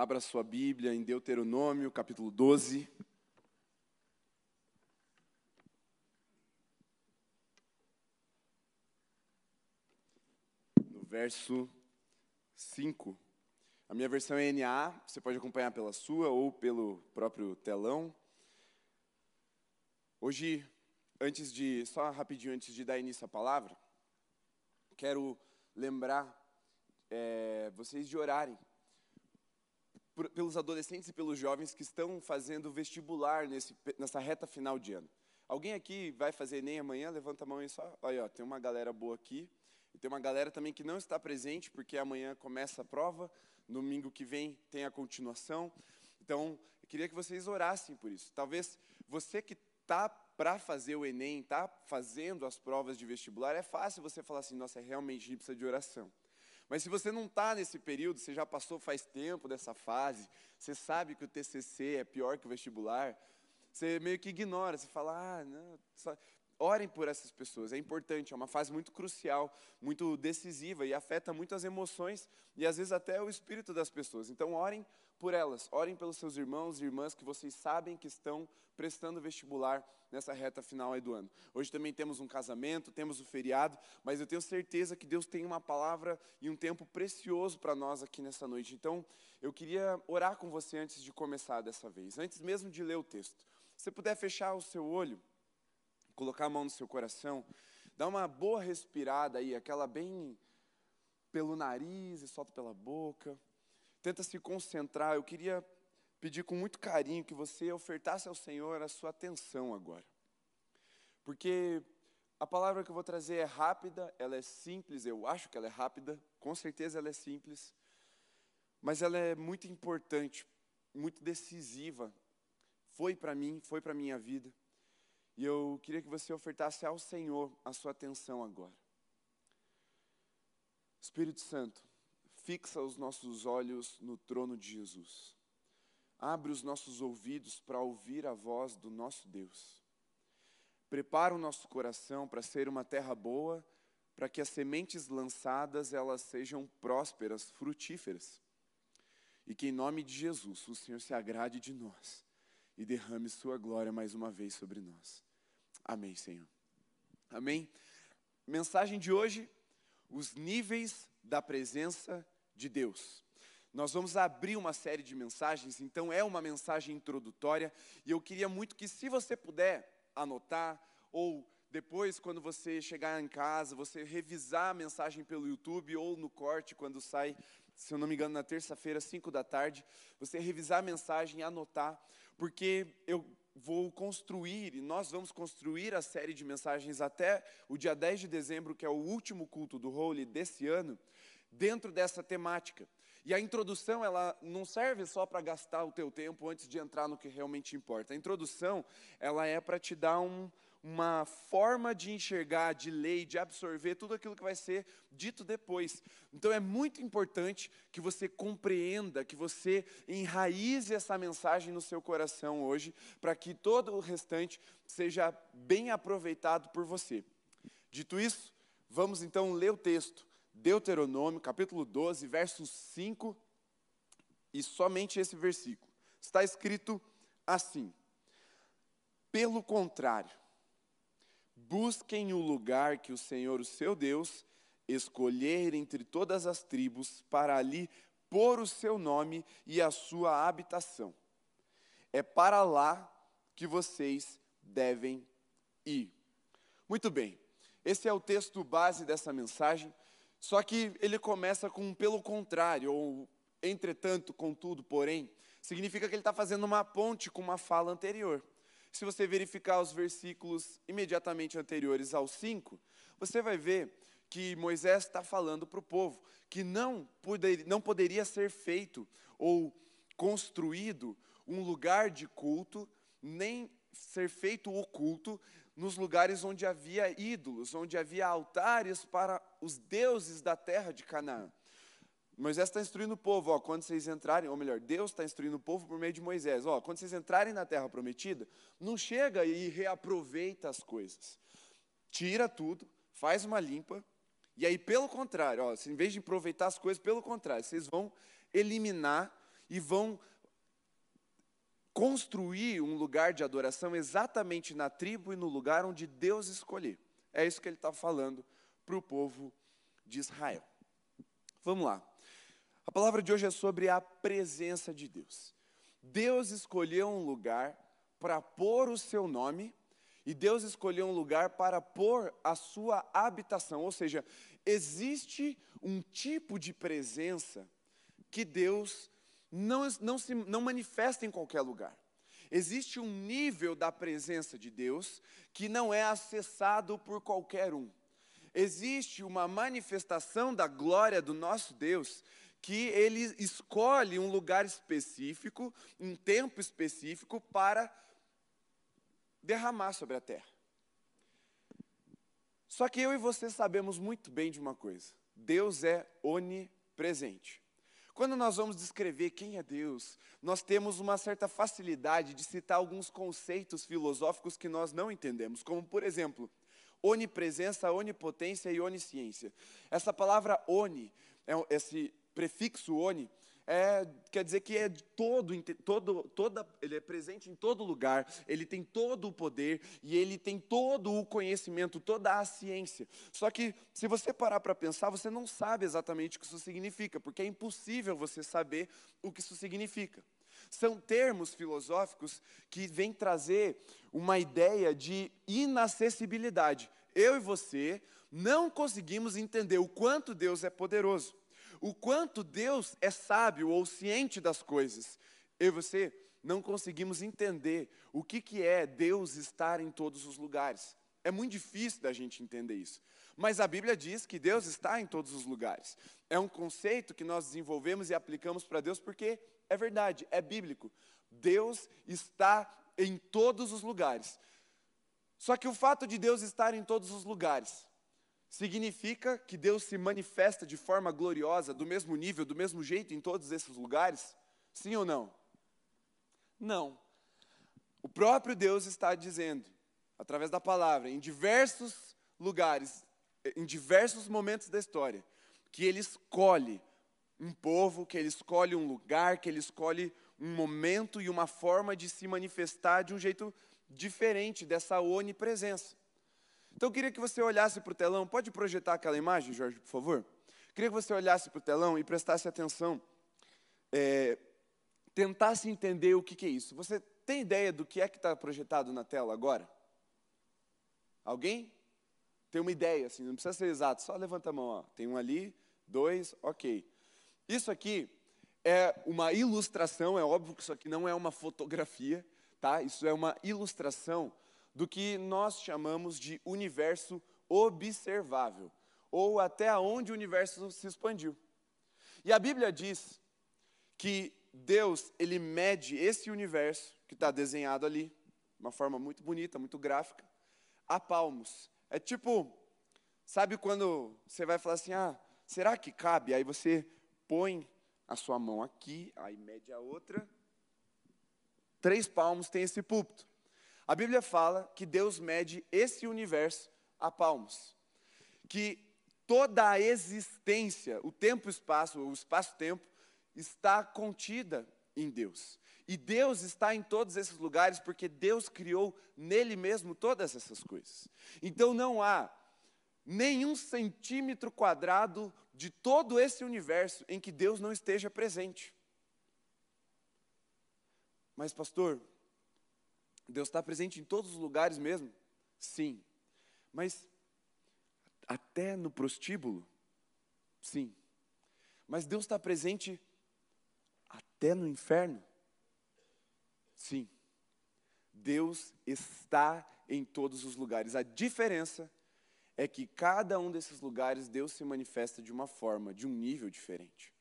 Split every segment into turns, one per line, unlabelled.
Abra sua Bíblia em Deuteronômio, capítulo 12. No verso 5. A minha versão é NA, você pode acompanhar pela sua ou pelo próprio telão. Hoje, antes de, só rapidinho antes de dar início à palavra, quero lembrar é, vocês de orarem por, pelos adolescentes e pelos jovens que estão fazendo vestibular nesse, nessa reta final de ano. Alguém aqui vai fazer Enem amanhã? Levanta a mão aí só. Aí, ó, tem uma galera boa aqui. E tem uma galera também que não está presente, porque amanhã começa a prova, domingo que vem tem a continuação. Então, eu queria que vocês orassem por isso. Talvez você que está para fazer o Enem, está fazendo as provas de vestibular, é fácil você falar assim, nossa, realmente a gente precisa de oração. Mas se você não está nesse período, você já passou faz tempo dessa fase, você sabe que o TCC é pior que o vestibular, você meio que ignora, você fala, ah, não. Orem por essas pessoas, é importante, é uma fase muito crucial, muito decisiva e afeta muito as emoções e às vezes até o espírito das pessoas. Então orem por elas, orem pelos seus irmãos e irmãs que vocês sabem que estão prestando vestibular nessa reta final aí do ano. Hoje também temos um casamento, temos o feriado, mas eu tenho certeza que Deus tem uma palavra e um tempo precioso para nós aqui nessa noite. Então, eu queria orar com você antes de começar dessa vez, antes mesmo de ler o texto. Se puder fechar o seu olho, colocar a mão no seu coração, dá uma boa respirada aí, aquela bem pelo nariz e solta pela boca tenta se concentrar. Eu queria pedir com muito carinho que você ofertasse ao Senhor a sua atenção agora. Porque a palavra que eu vou trazer é rápida, ela é simples, eu acho que ela é rápida, com certeza ela é simples, mas ela é muito importante, muito decisiva. Foi para mim, foi para minha vida. E eu queria que você ofertasse ao Senhor a sua atenção agora. Espírito Santo, fixa os nossos olhos no trono de Jesus. Abre os nossos ouvidos para ouvir a voz do nosso Deus. Prepara o nosso coração para ser uma terra boa, para que as sementes lançadas elas sejam prósperas, frutíferas. E que em nome de Jesus o Senhor se agrade de nós e derrame sua glória mais uma vez sobre nós. Amém, Senhor. Amém. Mensagem de hoje: os níveis da presença de Deus. Nós vamos abrir uma série de mensagens, então é uma mensagem introdutória, e eu queria muito que, se você puder anotar, ou depois, quando você chegar em casa, você revisar a mensagem pelo YouTube ou no corte, quando sai, se eu não me engano, na terça-feira, 5 da tarde, você revisar a mensagem e anotar, porque eu vou construir, e nós vamos construir a série de mensagens até o dia 10 de dezembro, que é o último culto do Holy desse ano, dentro dessa temática. E a introdução, ela não serve só para gastar o teu tempo antes de entrar no que realmente importa. A introdução, ela é para te dar um, uma forma de enxergar, de ler, de absorver tudo aquilo que vai ser dito depois. Então é muito importante que você compreenda, que você enraize essa mensagem no seu coração hoje, para que todo o restante seja bem aproveitado por você. Dito isso, vamos então ler o texto. Deuteronômio, capítulo 12, verso 5, e somente esse versículo. Está escrito assim: Pelo contrário, busquem o lugar que o Senhor, o seu Deus, escolher entre todas as tribos, para ali pôr o seu nome e a sua habitação. É para lá que vocês devem ir. Muito bem, esse é o texto base dessa mensagem. Só que ele começa com pelo contrário, ou entretanto, contudo, porém, significa que ele está fazendo uma ponte com uma fala anterior. Se você verificar os versículos imediatamente anteriores ao 5, você vai ver que Moisés está falando para o povo que não, poder, não poderia ser feito ou construído um lugar de culto, nem ser feito o culto nos lugares onde havia ídolos, onde havia altares para os deuses da terra de Canaã. Moisés está instruindo o povo, ó, quando vocês entrarem, ou melhor, Deus está instruindo o povo por meio de Moisés, ó, quando vocês entrarem na terra prometida, não chega e reaproveita as coisas. Tira tudo, faz uma limpa, e aí, pelo contrário, ó, em vez de aproveitar as coisas, pelo contrário, vocês vão eliminar e vão construir um lugar de adoração exatamente na tribo e no lugar onde Deus escolher. É isso que ele está falando para o povo de Israel. Vamos lá. A palavra de hoje é sobre a presença de Deus. Deus escolheu um lugar para pôr o seu nome e Deus escolheu um lugar para pôr a sua habitação. Ou seja, existe um tipo de presença que Deus não, não, se, não manifesta em qualquer lugar. Existe um nível da presença de Deus que não é acessado por qualquer um. Existe uma manifestação da glória do nosso Deus que ele escolhe um lugar específico, um tempo específico para derramar sobre a terra. Só que eu e você sabemos muito bem de uma coisa: Deus é onipresente. Quando nós vamos descrever quem é Deus, nós temos uma certa facilidade de citar alguns conceitos filosóficos que nós não entendemos, como, por exemplo, onipresença, onipotência e onisciência. Essa palavra oni, é esse prefixo oni, é, quer dizer que é todo, todo, toda, ele é presente em todo lugar, ele tem todo o poder e ele tem todo o conhecimento, toda a ciência. Só que, se você parar para pensar, você não sabe exatamente o que isso significa, porque é impossível você saber o que isso significa. São termos filosóficos que vêm trazer uma ideia de inacessibilidade. Eu e você não conseguimos entender o quanto Deus é poderoso o quanto Deus é sábio ou ciente das coisas. Eu e você não conseguimos entender o que, que é Deus estar em todos os lugares. É muito difícil da gente entender isso. Mas a Bíblia diz que Deus está em todos os lugares. É um conceito que nós desenvolvemos e aplicamos para Deus porque é verdade, é bíblico. Deus está em todos os lugares. Só que o fato de Deus estar em todos os lugares Significa que Deus se manifesta de forma gloriosa, do mesmo nível, do mesmo jeito em todos esses lugares? Sim ou não? Não. O próprio Deus está dizendo, através da palavra, em diversos lugares, em diversos momentos da história, que Ele escolhe um povo, que Ele escolhe um lugar, que Ele escolhe um momento e uma forma de se manifestar de um jeito diferente dessa onipresença. Então eu queria que você olhasse para o telão. Pode projetar aquela imagem, Jorge, por favor? Queria que você olhasse para o telão e prestasse atenção. É, tentasse entender o que, que é isso. Você tem ideia do que é que está projetado na tela agora? Alguém? Tem uma ideia, assim, não precisa ser exato, só levanta a mão. Ó. Tem um ali, dois, ok. Isso aqui é uma ilustração, é óbvio que isso aqui não é uma fotografia, tá? Isso é uma ilustração do que nós chamamos de universo observável, ou até onde o universo se expandiu. E a Bíblia diz que Deus, ele mede esse universo que está desenhado ali, uma forma muito bonita, muito gráfica, a palmos. É tipo, sabe quando você vai falar assim, ah, será que cabe? Aí você põe a sua mão aqui, aí mede a outra, três palmos tem esse púlpito. A Bíblia fala que Deus mede esse universo a palmos. Que toda a existência, o tempo o espaço, o espaço-tempo, está contida em Deus. E Deus está em todos esses lugares porque Deus criou nele mesmo todas essas coisas. Então não há nenhum centímetro quadrado de todo esse universo em que Deus não esteja presente. Mas, pastor, Deus está presente em todos os lugares mesmo? Sim. Mas até no prostíbulo? Sim. Mas Deus está presente até no inferno? Sim. Deus está em todos os lugares. A diferença é que cada um desses lugares Deus se manifesta de uma forma, de um nível diferente.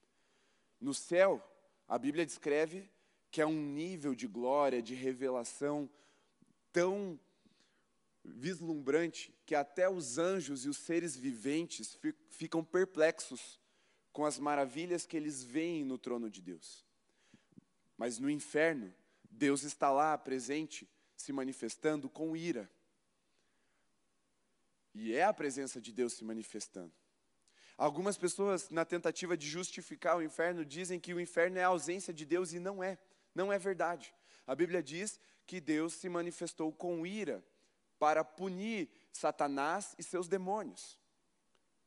No céu, a Bíblia descreve que é um nível de glória, de revelação tão vislumbrante que até os anjos e os seres viventes ficam perplexos com as maravilhas que eles veem no trono de Deus. Mas no inferno, Deus está lá presente, se manifestando com ira. E é a presença de Deus se manifestando. Algumas pessoas, na tentativa de justificar o inferno, dizem que o inferno é a ausência de Deus e não é. Não é verdade. A Bíblia diz que Deus se manifestou com ira para punir Satanás e seus demônios.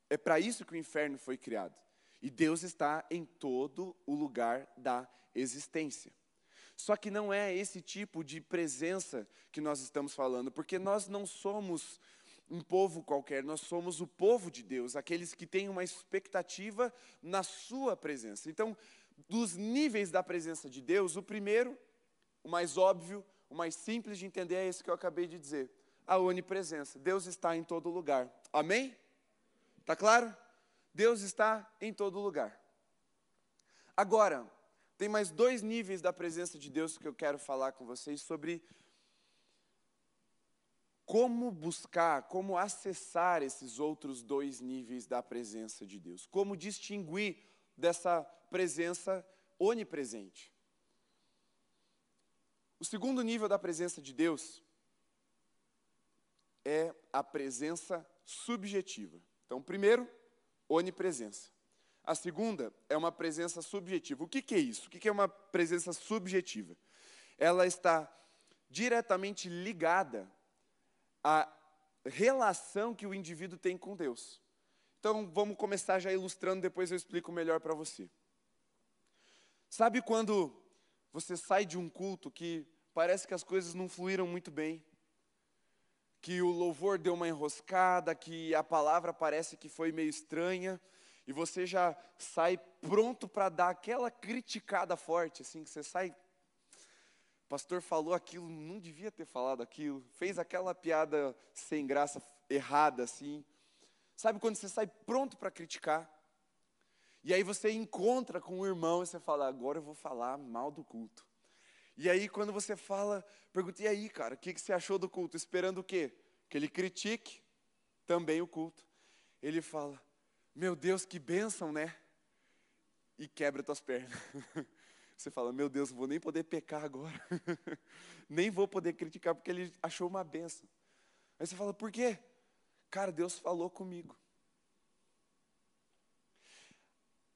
É para isso que o inferno foi criado. E Deus está em todo o lugar da existência. Só que não é esse tipo de presença que nós estamos falando, porque nós não somos um povo qualquer, nós somos o povo de Deus, aqueles que têm uma expectativa na Sua presença. Então, dos níveis da presença de Deus, o primeiro, o mais óbvio, o mais simples de entender é esse que eu acabei de dizer: a onipresença. Deus está em todo lugar. Amém? Tá claro? Deus está em todo lugar. Agora, tem mais dois níveis da presença de Deus que eu quero falar com vocês sobre como buscar, como acessar esses outros dois níveis da presença de Deus, como distinguir dessa presença onipresente. O segundo nível da presença de Deus é a presença subjetiva. Então, primeiro, onipresença. A segunda é uma presença subjetiva. O que, que é isso? O que, que é uma presença subjetiva? Ela está diretamente ligada a relação que o indivíduo tem com Deus. Então, vamos começar já ilustrando, depois eu explico melhor para você. Sabe quando você sai de um culto que parece que as coisas não fluíram muito bem? Que o louvor deu uma enroscada, que a palavra parece que foi meio estranha, e você já sai pronto para dar aquela criticada forte, assim, que você sai pastor falou aquilo, não devia ter falado aquilo, fez aquela piada sem graça, errada assim. Sabe quando você sai pronto para criticar? E aí você encontra com o irmão e você fala, agora eu vou falar mal do culto. E aí quando você fala, pergunta, e aí cara, o que, que você achou do culto? Esperando o quê? Que ele critique também o culto. Ele fala, meu Deus, que bênção, né? E quebra tuas pernas. Você fala, meu Deus, não vou nem poder pecar agora. nem vou poder criticar porque ele achou uma benção. Aí você fala, por quê? Cara, Deus falou comigo.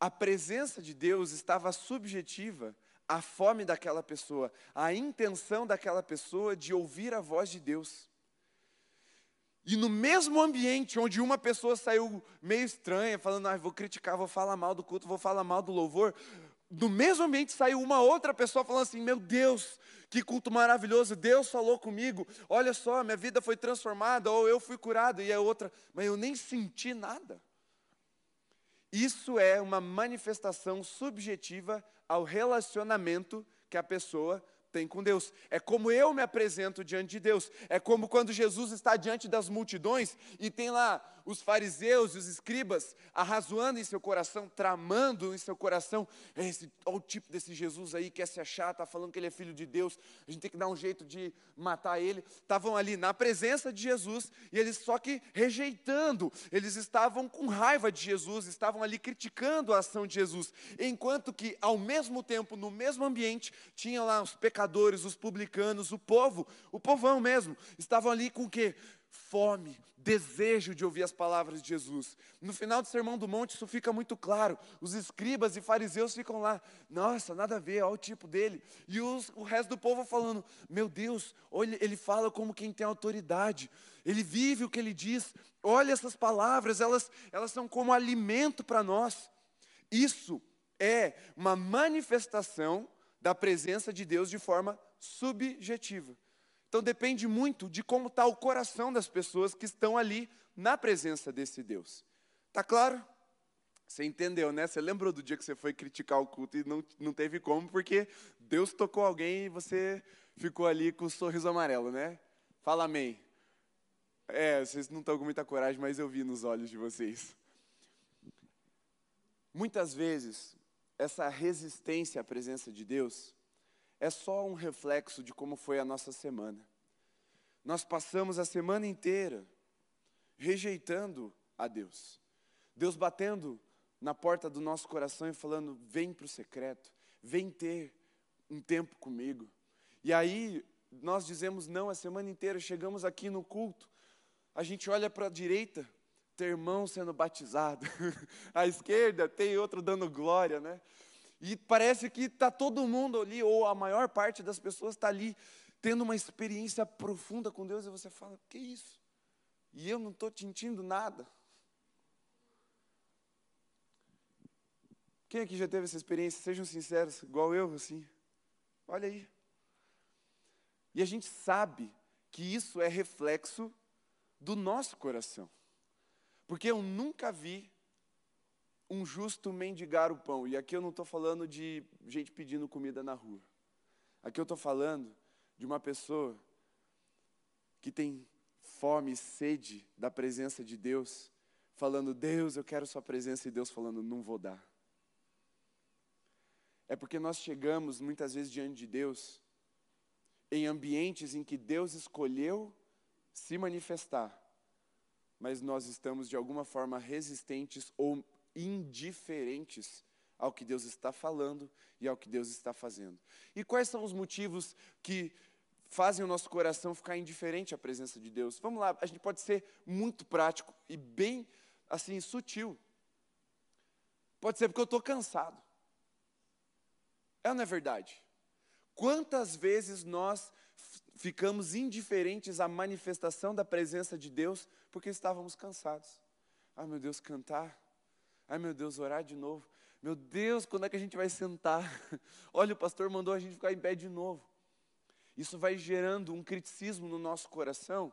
A presença de Deus estava subjetiva à fome daquela pessoa, à intenção daquela pessoa de ouvir a voz de Deus. E no mesmo ambiente onde uma pessoa saiu meio estranha, falando, ah, vou criticar, vou falar mal do culto, vou falar mal do louvor, do mesmo ambiente saiu uma outra pessoa falando assim: Meu Deus, que culto maravilhoso, Deus falou comigo, olha só, minha vida foi transformada, ou eu fui curado, e a outra, mas eu nem senti nada. Isso é uma manifestação subjetiva ao relacionamento que a pessoa tem com Deus. É como eu me apresento diante de Deus. É como quando Jesus está diante das multidões e tem lá os fariseus e os escribas arrazoando em seu coração, tramando em seu coração, esse, olha o tipo desse Jesus aí, quer se achar, está falando que ele é filho de Deus, a gente tem que dar um jeito de matar ele. Estavam ali na presença de Jesus e eles só que rejeitando, eles estavam com raiva de Jesus, estavam ali criticando a ação de Jesus, enquanto que ao mesmo tempo, no mesmo ambiente, tinha lá os pecadores, os publicanos, o povo, o povão mesmo, estavam ali com o quê? Fome, desejo de ouvir as palavras de Jesus. No final do Sermão do Monte, isso fica muito claro. Os escribas e fariseus ficam lá, nossa, nada a ver, olha o tipo dele. E os, o resto do povo falando, meu Deus, olha, ele fala como quem tem autoridade, ele vive o que ele diz. Olha essas palavras, elas, elas são como alimento para nós. Isso é uma manifestação da presença de Deus de forma subjetiva. Então depende muito de como está o coração das pessoas que estão ali na presença desse Deus. Tá claro? Você entendeu, né? Você lembrou do dia que você foi criticar o culto e não, não teve como, porque Deus tocou alguém e você ficou ali com o sorriso amarelo, né? Fala amém. É, vocês não estão com muita coragem, mas eu vi nos olhos de vocês. Muitas vezes, essa resistência à presença de Deus é só um reflexo de como foi a nossa semana. Nós passamos a semana inteira rejeitando a Deus. Deus batendo na porta do nosso coração e falando: vem para o secreto, vem ter um tempo comigo. E aí nós dizemos não a semana inteira, chegamos aqui no culto, a gente olha para a direita, ter irmão sendo batizado. à esquerda tem outro dando glória, né? E parece que está todo mundo ali, ou a maior parte das pessoas está ali, tendo uma experiência profunda com Deus, e você fala: que isso? E eu não estou sentindo nada. Quem aqui já teve essa experiência? Sejam sinceros, igual eu, assim. Olha aí. E a gente sabe que isso é reflexo do nosso coração. Porque eu nunca vi um justo mendigar o pão. E aqui eu não estou falando de gente pedindo comida na rua. Aqui eu estou falando de uma pessoa que tem fome e sede da presença de Deus, falando, Deus, eu quero Sua presença, e Deus falando, não vou dar. É porque nós chegamos muitas vezes diante de Deus em ambientes em que Deus escolheu se manifestar, mas nós estamos de alguma forma resistentes ou indiferentes ao que Deus está falando e ao que Deus está fazendo. E quais são os motivos que fazem o nosso coração ficar indiferente à presença de Deus? Vamos lá, a gente pode ser muito prático e bem assim sutil. Pode ser porque eu estou cansado. É ou não é verdade? Quantas vezes nós ficamos indiferentes à manifestação da presença de Deus porque estávamos cansados? Ai meu Deus, cantar. Ai meu Deus, orar de novo. Meu Deus, quando é que a gente vai sentar? Olha, o pastor mandou a gente ficar em pé de novo. Isso vai gerando um criticismo no nosso coração.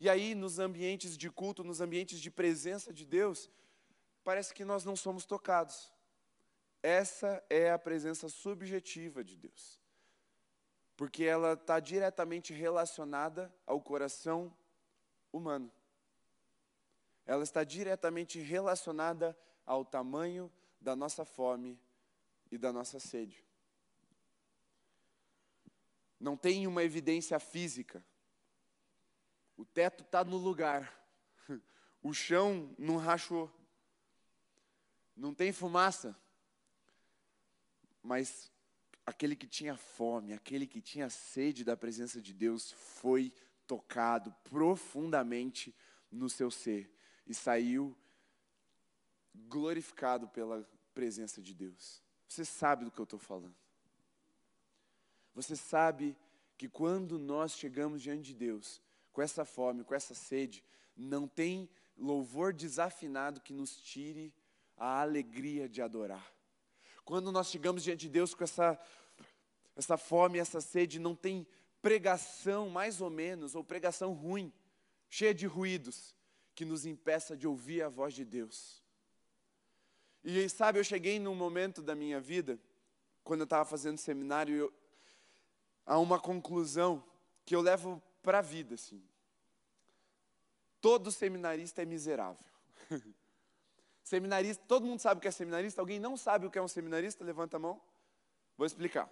E aí, nos ambientes de culto, nos ambientes de presença de Deus, parece que nós não somos tocados. Essa é a presença subjetiva de Deus. Porque ela está diretamente relacionada ao coração humano. Ela está diretamente relacionada ao tamanho da nossa fome e da nossa sede. Não tem uma evidência física. O teto está no lugar. O chão não rachou. Não tem fumaça mas aquele que tinha fome, aquele que tinha sede da presença de Deus foi tocado profundamente no seu ser e saiu glorificado pela presença de Deus. Você sabe do que eu estou falando. Você sabe que quando nós chegamos diante de Deus, com essa fome, com essa sede, não tem louvor desafinado que nos tire a alegria de adorar. Quando nós chegamos diante de Deus com essa, essa fome, essa sede, não tem pregação, mais ou menos, ou pregação ruim, cheia de ruídos, que nos impeça de ouvir a voz de Deus. E sabe, eu cheguei num momento da minha vida, quando eu estava fazendo seminário, eu, a uma conclusão que eu levo para a vida, assim. Todo seminarista é miserável. Seminarista, todo mundo sabe o que é seminarista? Alguém não sabe o que é um seminarista? Levanta a mão. Vou explicar.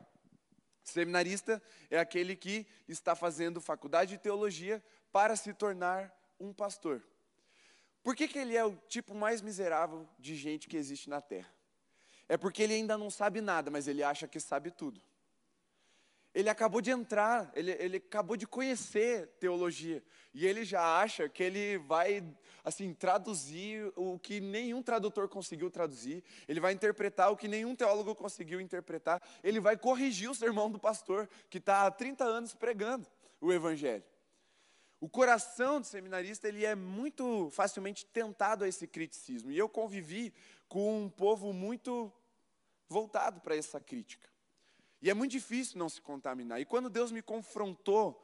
Seminarista é aquele que está fazendo faculdade de teologia para se tornar um pastor. Por que, que ele é o tipo mais miserável de gente que existe na terra? É porque ele ainda não sabe nada, mas ele acha que sabe tudo. Ele acabou de entrar, ele, ele acabou de conhecer teologia. E ele já acha que ele vai, assim, traduzir o que nenhum tradutor conseguiu traduzir. Ele vai interpretar o que nenhum teólogo conseguiu interpretar. Ele vai corrigir o sermão do pastor, que está há 30 anos pregando o evangelho. O coração do seminarista, ele é muito facilmente tentado a esse criticismo. E eu convivi com um povo muito voltado para essa crítica. E é muito difícil não se contaminar. E quando Deus me confrontou,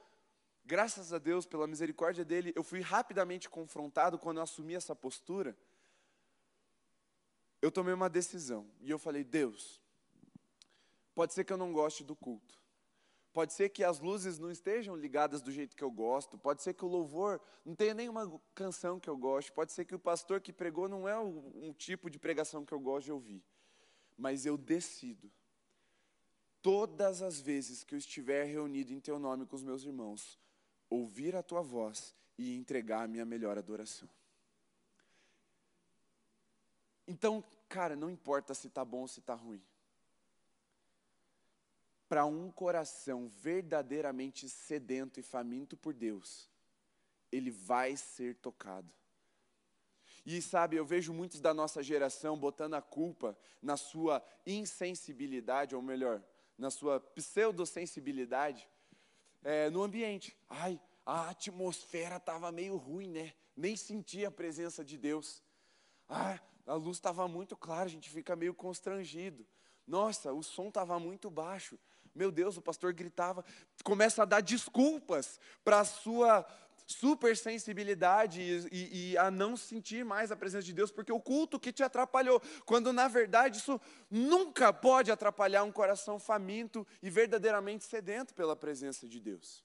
graças a Deus, pela misericórdia dele, eu fui rapidamente confrontado quando eu assumi essa postura. Eu tomei uma decisão e eu falei: Deus, pode ser que eu não goste do culto. Pode ser que as luzes não estejam ligadas do jeito que eu gosto. Pode ser que o louvor não tenha nenhuma canção que eu goste. Pode ser que o pastor que pregou não é um tipo de pregação que eu gosto de ouvir. Mas eu decido todas as vezes que eu estiver reunido em teu nome com os meus irmãos, ouvir a tua voz e entregar a minha melhor adoração. Então, cara, não importa se está bom ou se está ruim. Para um coração verdadeiramente sedento e faminto por Deus, ele vai ser tocado. E sabe, eu vejo muitos da nossa geração botando a culpa na sua insensibilidade, ou melhor, na sua pseudosensibilidade, é, no ambiente. Ai, a atmosfera estava meio ruim, né? Nem sentia a presença de Deus. Ah, a luz estava muito clara, a gente fica meio constrangido. Nossa, o som estava muito baixo. Meu Deus, o pastor gritava, começa a dar desculpas para a sua supersensibilidade e, e, e, a não sentir mais a presença de Deus, porque o culto que te atrapalhou, quando na verdade isso nunca pode atrapalhar um coração faminto e verdadeiramente sedento pela presença de Deus.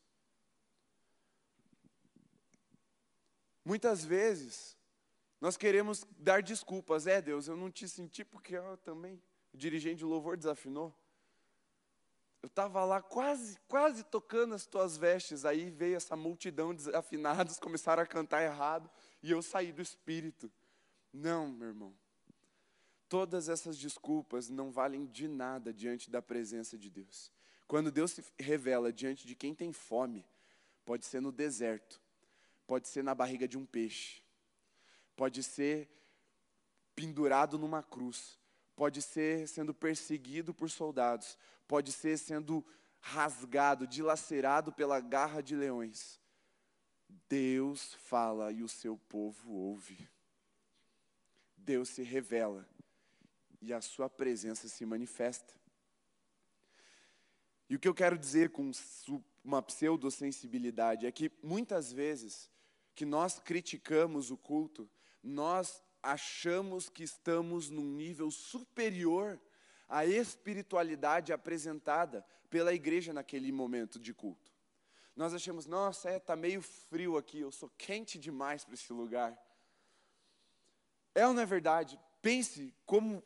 Muitas vezes nós queremos dar desculpas, é Deus, eu não te senti porque eu também, o dirigente de louvor desafinou. Eu estava lá quase, quase tocando as tuas vestes, aí veio essa multidão desafinados, começaram a cantar errado, e eu saí do espírito. Não, meu irmão. Todas essas desculpas não valem de nada diante da presença de Deus. Quando Deus se revela diante de quem tem fome, pode ser no deserto, pode ser na barriga de um peixe, pode ser pendurado numa cruz, pode ser sendo perseguido por soldados, pode ser sendo rasgado, dilacerado pela garra de leões. Deus fala e o seu povo ouve. Deus se revela e a sua presença se manifesta. E o que eu quero dizer com uma pseudosensibilidade é que muitas vezes que nós criticamos o culto, nós achamos que estamos num nível superior à espiritualidade apresentada pela igreja naquele momento de culto. Nós achamos, nossa, é, tá meio frio aqui, eu sou quente demais para esse lugar. É ou não é verdade? Pense como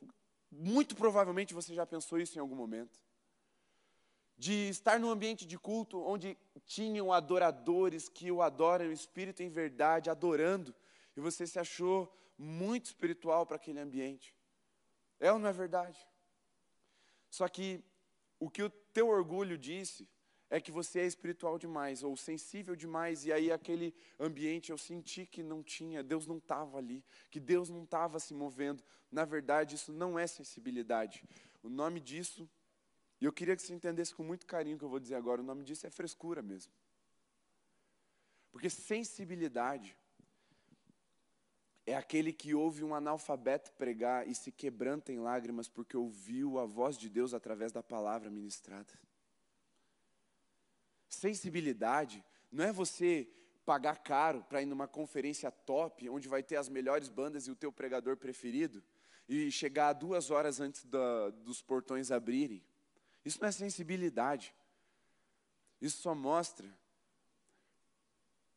muito provavelmente você já pensou isso em algum momento. De estar num ambiente de culto onde tinham adoradores que o adoram em espírito em verdade, adorando, e você se achou muito espiritual para aquele ambiente. É ou não é verdade? Só que o que o teu orgulho disse é que você é espiritual demais ou sensível demais e aí aquele ambiente eu senti que não tinha, Deus não estava ali, que Deus não estava se movendo. Na verdade, isso não é sensibilidade. O nome disso, e eu queria que você entendesse com muito carinho o que eu vou dizer agora, o nome disso é frescura mesmo. Porque sensibilidade é aquele que ouve um analfabeto pregar e se quebranta em lágrimas porque ouviu a voz de Deus através da palavra ministrada. Sensibilidade não é você pagar caro para ir numa conferência top, onde vai ter as melhores bandas e o teu pregador preferido, e chegar duas horas antes da, dos portões abrirem. Isso não é sensibilidade. Isso só mostra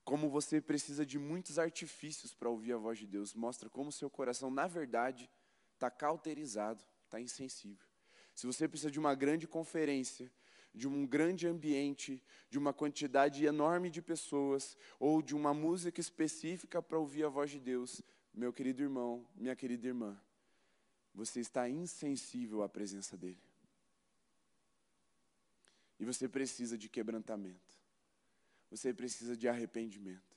como você precisa de muitos artifícios para ouvir a voz de Deus. Mostra como seu coração, na verdade, está cauterizado, está insensível. Se você precisa de uma grande conferência, de um grande ambiente, de uma quantidade enorme de pessoas, ou de uma música específica para ouvir a voz de Deus, meu querido irmão, minha querida irmã, você está insensível à presença dEle. E você precisa de quebrantamento você precisa de arrependimento.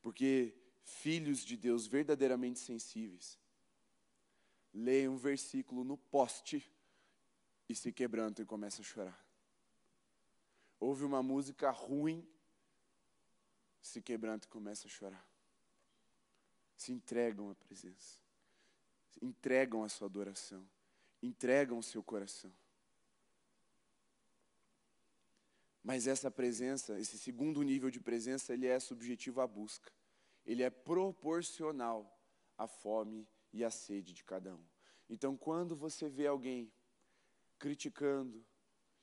Porque filhos de Deus verdadeiramente sensíveis, leem um versículo no poste e se quebrantam e começam a chorar. Ouve uma música ruim, se quebrantam e começam a chorar. Se entregam à presença, entregam a sua adoração, entregam o seu coração. Mas essa presença, esse segundo nível de presença, ele é subjetivo à busca. Ele é proporcional à fome e à sede de cada um. Então, quando você vê alguém criticando,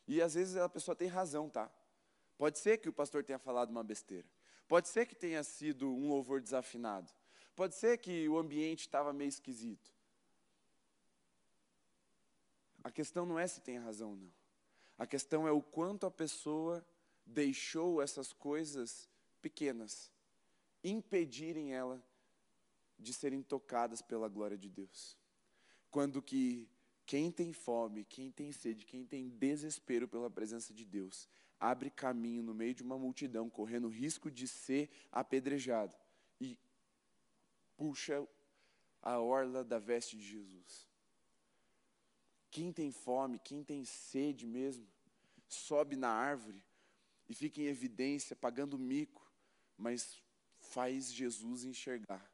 e às vezes a pessoa tem razão, tá? Pode ser que o pastor tenha falado uma besteira. Pode ser que tenha sido um louvor desafinado. Pode ser que o ambiente estava meio esquisito. A questão não é se tem razão ou não. A questão é o quanto a pessoa deixou essas coisas pequenas impedirem ela de serem tocadas pela glória de Deus. Quando que quem tem fome, quem tem sede, quem tem desespero pela presença de Deus, abre caminho no meio de uma multidão, correndo risco de ser apedrejado, e puxa a orla da veste de Jesus. Quem tem fome, quem tem sede mesmo, sobe na árvore e fica em evidência, pagando mico, mas faz Jesus enxergar.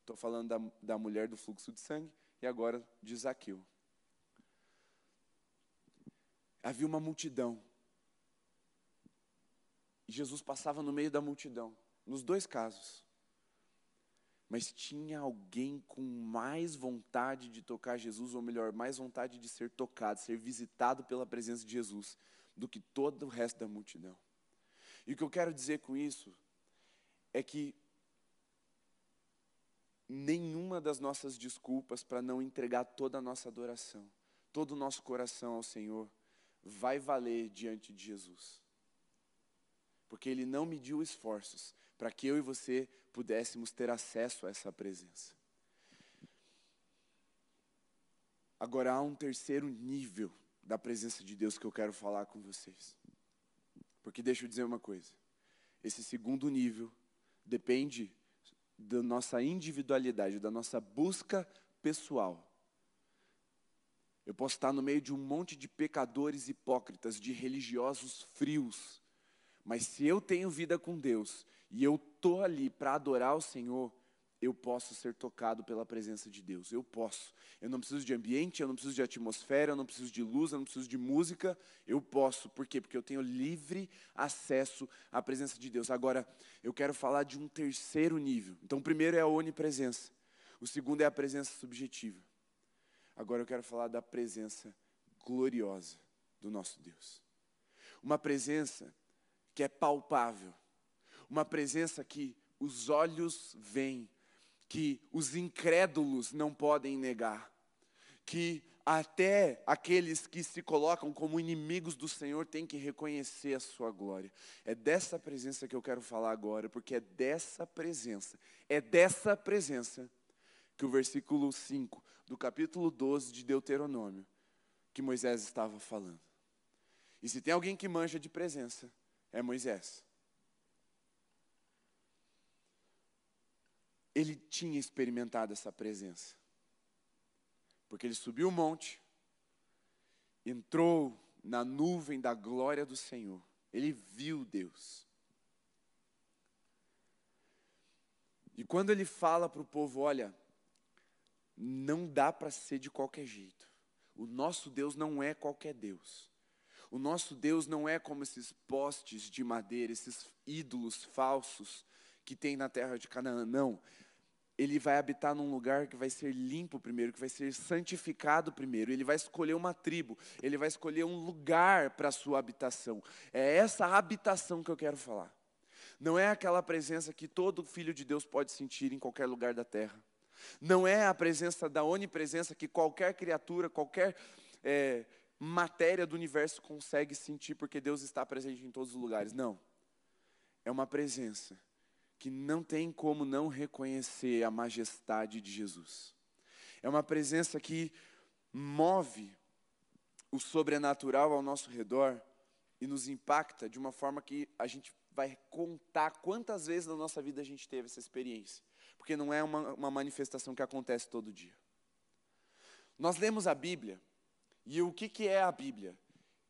Estou falando da, da mulher do fluxo de sangue e agora de Zaqueu. Havia uma multidão. E Jesus passava no meio da multidão, nos dois casos. Mas tinha alguém com mais vontade de tocar Jesus, ou melhor, mais vontade de ser tocado, ser visitado pela presença de Jesus, do que todo o resto da multidão. E o que eu quero dizer com isso é que nenhuma das nossas desculpas para não entregar toda a nossa adoração, todo o nosso coração ao Senhor, vai valer diante de Jesus. Porque Ele não mediu esforços para que eu e você pudéssemos ter acesso a essa presença. Agora há um terceiro nível da presença de Deus que eu quero falar com vocês. Porque deixa eu dizer uma coisa: esse segundo nível depende da nossa individualidade, da nossa busca pessoal. Eu posso estar no meio de um monte de pecadores hipócritas, de religiosos frios, mas se eu tenho vida com Deus e eu estou ali para adorar o Senhor, eu posso ser tocado pela presença de Deus. Eu posso. Eu não preciso de ambiente, eu não preciso de atmosfera, eu não preciso de luz, eu não preciso de música. Eu posso. Por quê? Porque eu tenho livre acesso à presença de Deus. Agora, eu quero falar de um terceiro nível. Então, o primeiro é a onipresença. O segundo é a presença subjetiva. Agora eu quero falar da presença gloriosa do nosso Deus. Uma presença que é palpável. Uma presença que os olhos veem, que os incrédulos não podem negar, que até aqueles que se colocam como inimigos do Senhor têm que reconhecer a sua glória. É dessa presença que eu quero falar agora, porque é dessa presença, é dessa presença que o versículo 5 do capítulo 12 de Deuteronômio, que Moisés estava falando. E se tem alguém que manja de presença, é Moisés. ele tinha experimentado essa presença. Porque ele subiu o monte, entrou na nuvem da glória do Senhor, ele viu Deus. E quando ele fala para o povo: olha, não dá para ser de qualquer jeito, o nosso Deus não é qualquer Deus. O nosso Deus não é como esses postes de madeira, esses ídolos falsos que tem na terra de Canaã. Não ele vai habitar num lugar que vai ser limpo primeiro, que vai ser santificado primeiro. Ele vai escolher uma tribo, ele vai escolher um lugar para a sua habitação. É essa habitação que eu quero falar. Não é aquela presença que todo filho de Deus pode sentir em qualquer lugar da terra. Não é a presença da onipresença que qualquer criatura, qualquer é, matéria do universo consegue sentir, porque Deus está presente em todos os lugares. Não. É uma presença que não tem como não reconhecer a majestade de Jesus. É uma presença que move o sobrenatural ao nosso redor e nos impacta de uma forma que a gente vai contar quantas vezes na nossa vida a gente teve essa experiência. Porque não é uma, uma manifestação que acontece todo dia. Nós lemos a Bíblia, e o que, que é a Bíblia?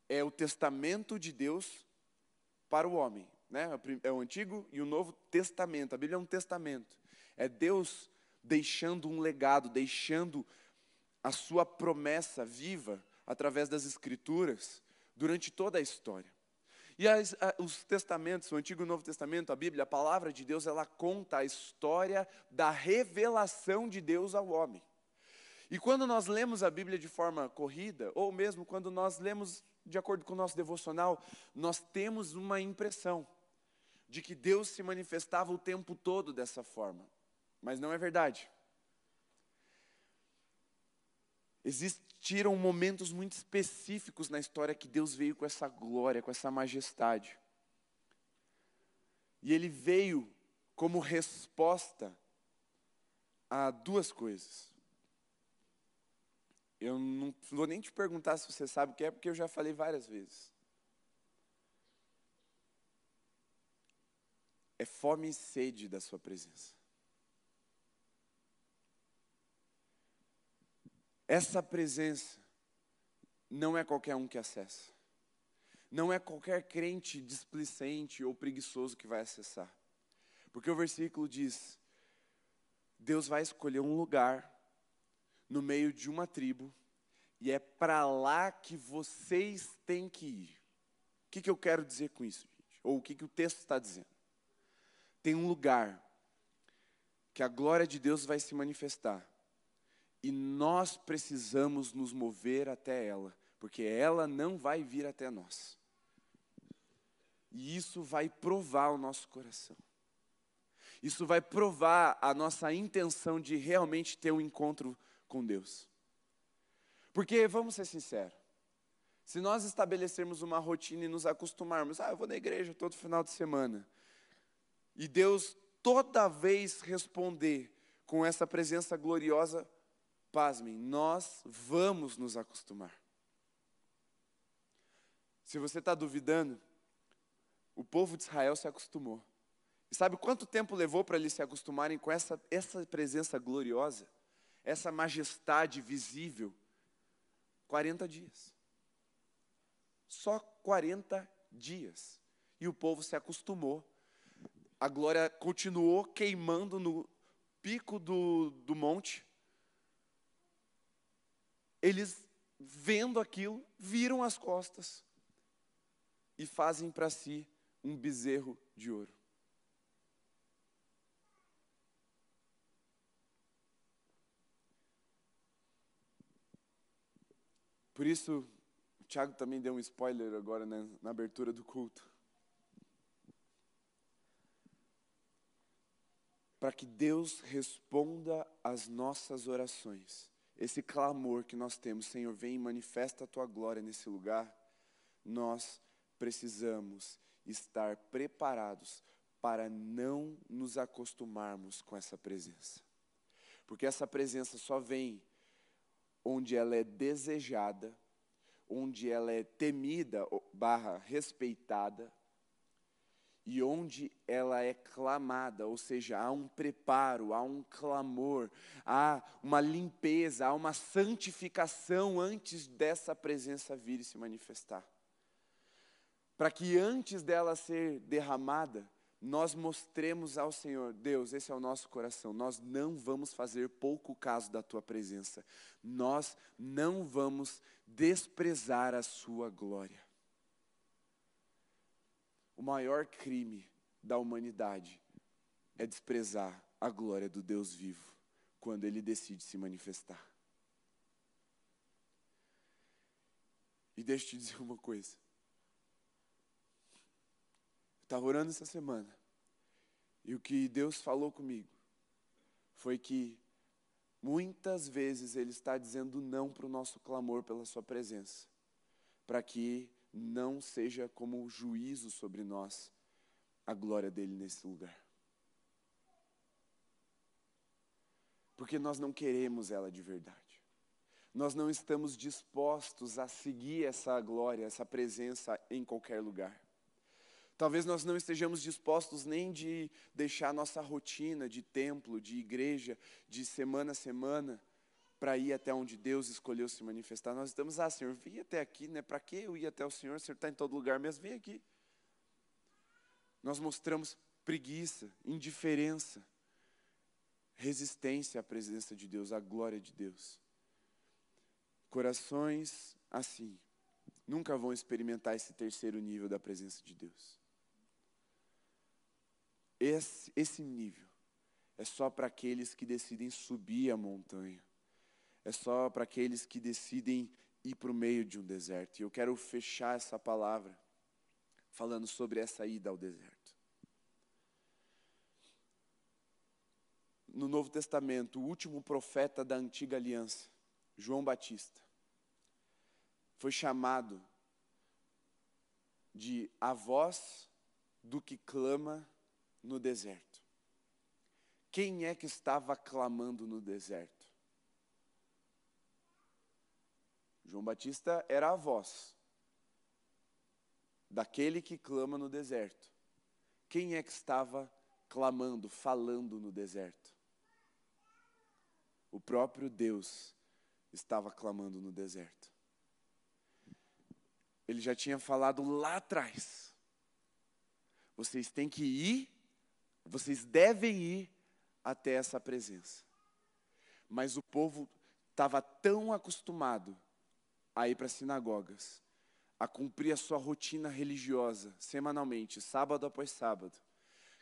É o testamento de Deus para o homem né? É o Antigo e o Novo Testamento. A Bíblia é um testamento. É Deus deixando um legado, deixando a sua promessa viva através das Escrituras durante toda a história. E as, a, os testamentos, o Antigo e o Novo Testamento, a Bíblia, a palavra de Deus, ela conta a história da revelação de Deus ao homem. E quando nós lemos a Bíblia de forma corrida, ou mesmo quando nós lemos de acordo com o nosso devocional, nós temos uma impressão de que Deus se manifestava o tempo todo dessa forma, mas não é verdade. Existiram momentos muito específicos na história que Deus veio com essa glória, com essa majestade. E ele veio como resposta a duas coisas. Eu não vou nem te perguntar se você sabe o que é, porque eu já falei várias vezes. é fome e sede da Sua presença. essa presença não é qualquer um que acessa. Não é qualquer crente displicente ou preguiçoso que vai acessar. Porque o versículo diz: Deus vai escolher um lugar no meio de uma tribo e é para lá que vocês têm que ir. O que, que eu quero dizer com isso, gente? Ou o que, que o texto está dizendo? Tem um lugar que a glória de Deus vai se manifestar e nós precisamos nos mover até ela, porque ela não vai vir até nós. E isso vai provar o nosso coração. Isso vai provar a nossa intenção de realmente ter um encontro com Deus. Porque, vamos ser sinceros, se nós estabelecermos uma rotina e nos acostumarmos, ah, eu vou na igreja todo final de semana, e Deus toda vez responder com essa presença gloriosa, pasmem, nós vamos nos acostumar. Se você está duvidando, o povo de Israel se acostumou. E sabe quanto tempo levou para eles se acostumarem com essa, essa presença gloriosa, essa majestade visível? 40 dias. Só 40 dias. E o povo se acostumou. A glória continuou queimando no pico do, do monte. Eles, vendo aquilo, viram as costas e fazem para si um bezerro de ouro. Por isso, o Tiago também deu um spoiler agora né, na abertura do culto. Para que Deus responda às nossas orações, esse clamor que nós temos, Senhor, vem e manifesta a tua glória nesse lugar, nós precisamos estar preparados para não nos acostumarmos com essa presença. Porque essa presença só vem onde ela é desejada, onde ela é temida barra respeitada e onde ela é clamada, ou seja, há um preparo, há um clamor, há uma limpeza, há uma santificação antes dessa presença vir e se manifestar. Para que antes dela ser derramada, nós mostremos ao Senhor, Deus, esse é o nosso coração. Nós não vamos fazer pouco caso da tua presença. Nós não vamos desprezar a sua glória. O maior crime da humanidade é desprezar a glória do Deus vivo quando ele decide se manifestar. E deixa eu te dizer uma coisa estava orando essa semana. E o que Deus falou comigo foi que muitas vezes Ele está dizendo não para o nosso clamor pela Sua presença, para que não seja como juízo sobre nós a glória dele nesse lugar. Porque nós não queremos ela de verdade. Nós não estamos dispostos a seguir essa glória, essa presença em qualquer lugar. Talvez nós não estejamos dispostos nem de deixar nossa rotina de templo, de igreja, de semana a semana, para ir até onde Deus escolheu se manifestar. Nós estamos, ah, Senhor, vim até aqui, né? Para que eu ir até o Senhor? O Senhor está em todo lugar mesmo, vem aqui. Nós mostramos preguiça, indiferença, resistência à presença de Deus, à glória de Deus. Corações assim nunca vão experimentar esse terceiro nível da presença de Deus. Esse, esse nível é só para aqueles que decidem subir a montanha. É só para aqueles que decidem ir para o meio de um deserto. E eu quero fechar essa palavra falando sobre essa ida ao deserto. No Novo Testamento, o último profeta da antiga aliança, João Batista, foi chamado de a voz do que clama no deserto. Quem é que estava clamando no deserto? João Batista era a voz daquele que clama no deserto. Quem é que estava clamando, falando no deserto? O próprio Deus estava clamando no deserto. Ele já tinha falado lá atrás. Vocês têm que ir, vocês devem ir até essa presença. Mas o povo estava tão acostumado a ir para sinagogas, a cumprir a sua rotina religiosa semanalmente, sábado após sábado,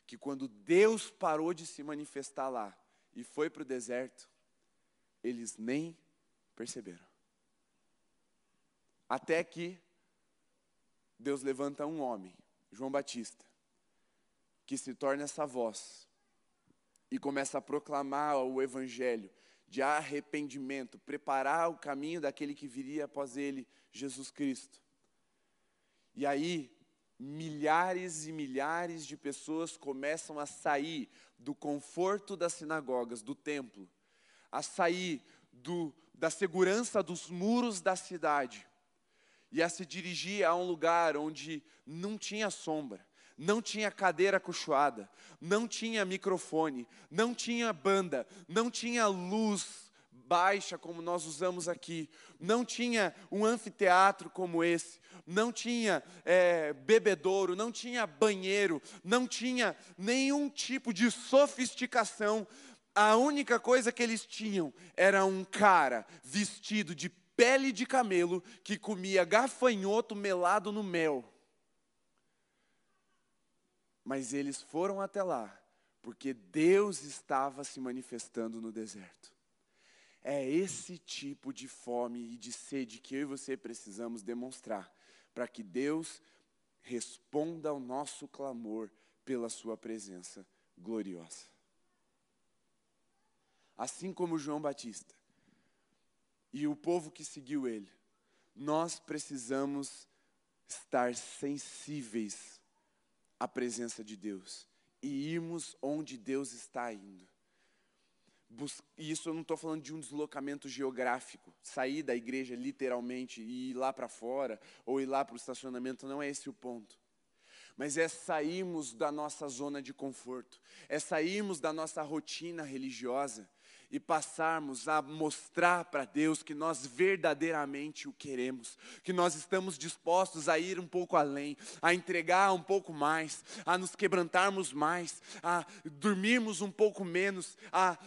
que quando Deus parou de se manifestar lá e foi para o deserto, eles nem perceberam. Até que Deus levanta um homem, João Batista, que se torna essa voz e começa a proclamar o evangelho de arrependimento, preparar o caminho daquele que viria após ele, Jesus Cristo. E aí, milhares e milhares de pessoas começam a sair do conforto das sinagogas, do templo, a sair do, da segurança dos muros da cidade e a se dirigir a um lugar onde não tinha sombra, não tinha cadeira acolchoada, não tinha microfone, não tinha banda, não tinha luz baixa como nós usamos aqui, não tinha um anfiteatro como esse, não tinha é, bebedouro, não tinha banheiro, não tinha nenhum tipo de sofisticação. A única coisa que eles tinham era um cara vestido de pele de camelo que comia gafanhoto melado no mel. Mas eles foram até lá, porque Deus estava se manifestando no deserto. É esse tipo de fome e de sede que eu e você precisamos demonstrar, para que Deus responda ao nosso clamor pela Sua presença gloriosa. Assim como João Batista e o povo que seguiu ele, nós precisamos estar sensíveis a presença de Deus e irmos onde Deus está indo. E isso eu não estou falando de um deslocamento geográfico, sair da igreja literalmente e ir lá para fora, ou ir lá para o estacionamento, não é esse o ponto. Mas é sairmos da nossa zona de conforto, é sairmos da nossa rotina religiosa e passarmos a mostrar para Deus que nós verdadeiramente o queremos, que nós estamos dispostos a ir um pouco além, a entregar um pouco mais, a nos quebrantarmos mais, a dormirmos um pouco menos, a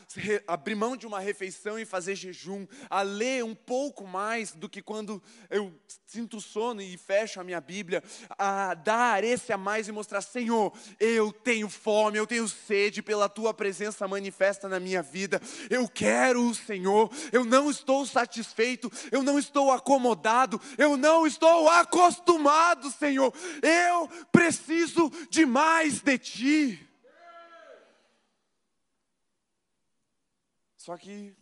abrir mão de uma refeição e fazer jejum, a ler um pouco mais do que quando eu sinto sono e fecho a minha Bíblia, a dar esse a mais e mostrar: Senhor, eu tenho fome, eu tenho sede pela tua presença manifesta na minha vida eu quero o Senhor, eu não estou satisfeito, eu não estou acomodado, eu não estou acostumado, Senhor, eu preciso de mais de Ti. Só que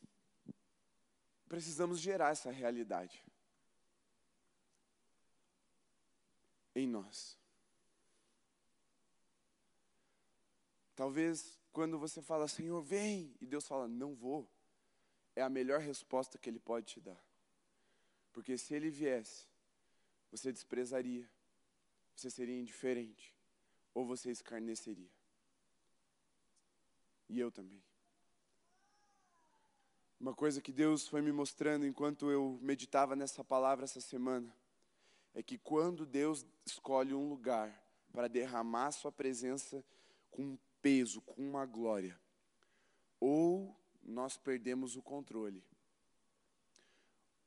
precisamos gerar essa realidade em nós. Talvez quando você fala, Senhor, vem, e Deus fala, não vou, é a melhor resposta que Ele pode te dar. Porque se Ele viesse, você desprezaria, você seria indiferente, ou você escarneceria. E eu também. Uma coisa que Deus foi me mostrando enquanto eu meditava nessa palavra essa semana, é que quando Deus escolhe um lugar para derramar Sua presença com peso, com uma glória, ou nós perdemos o controle,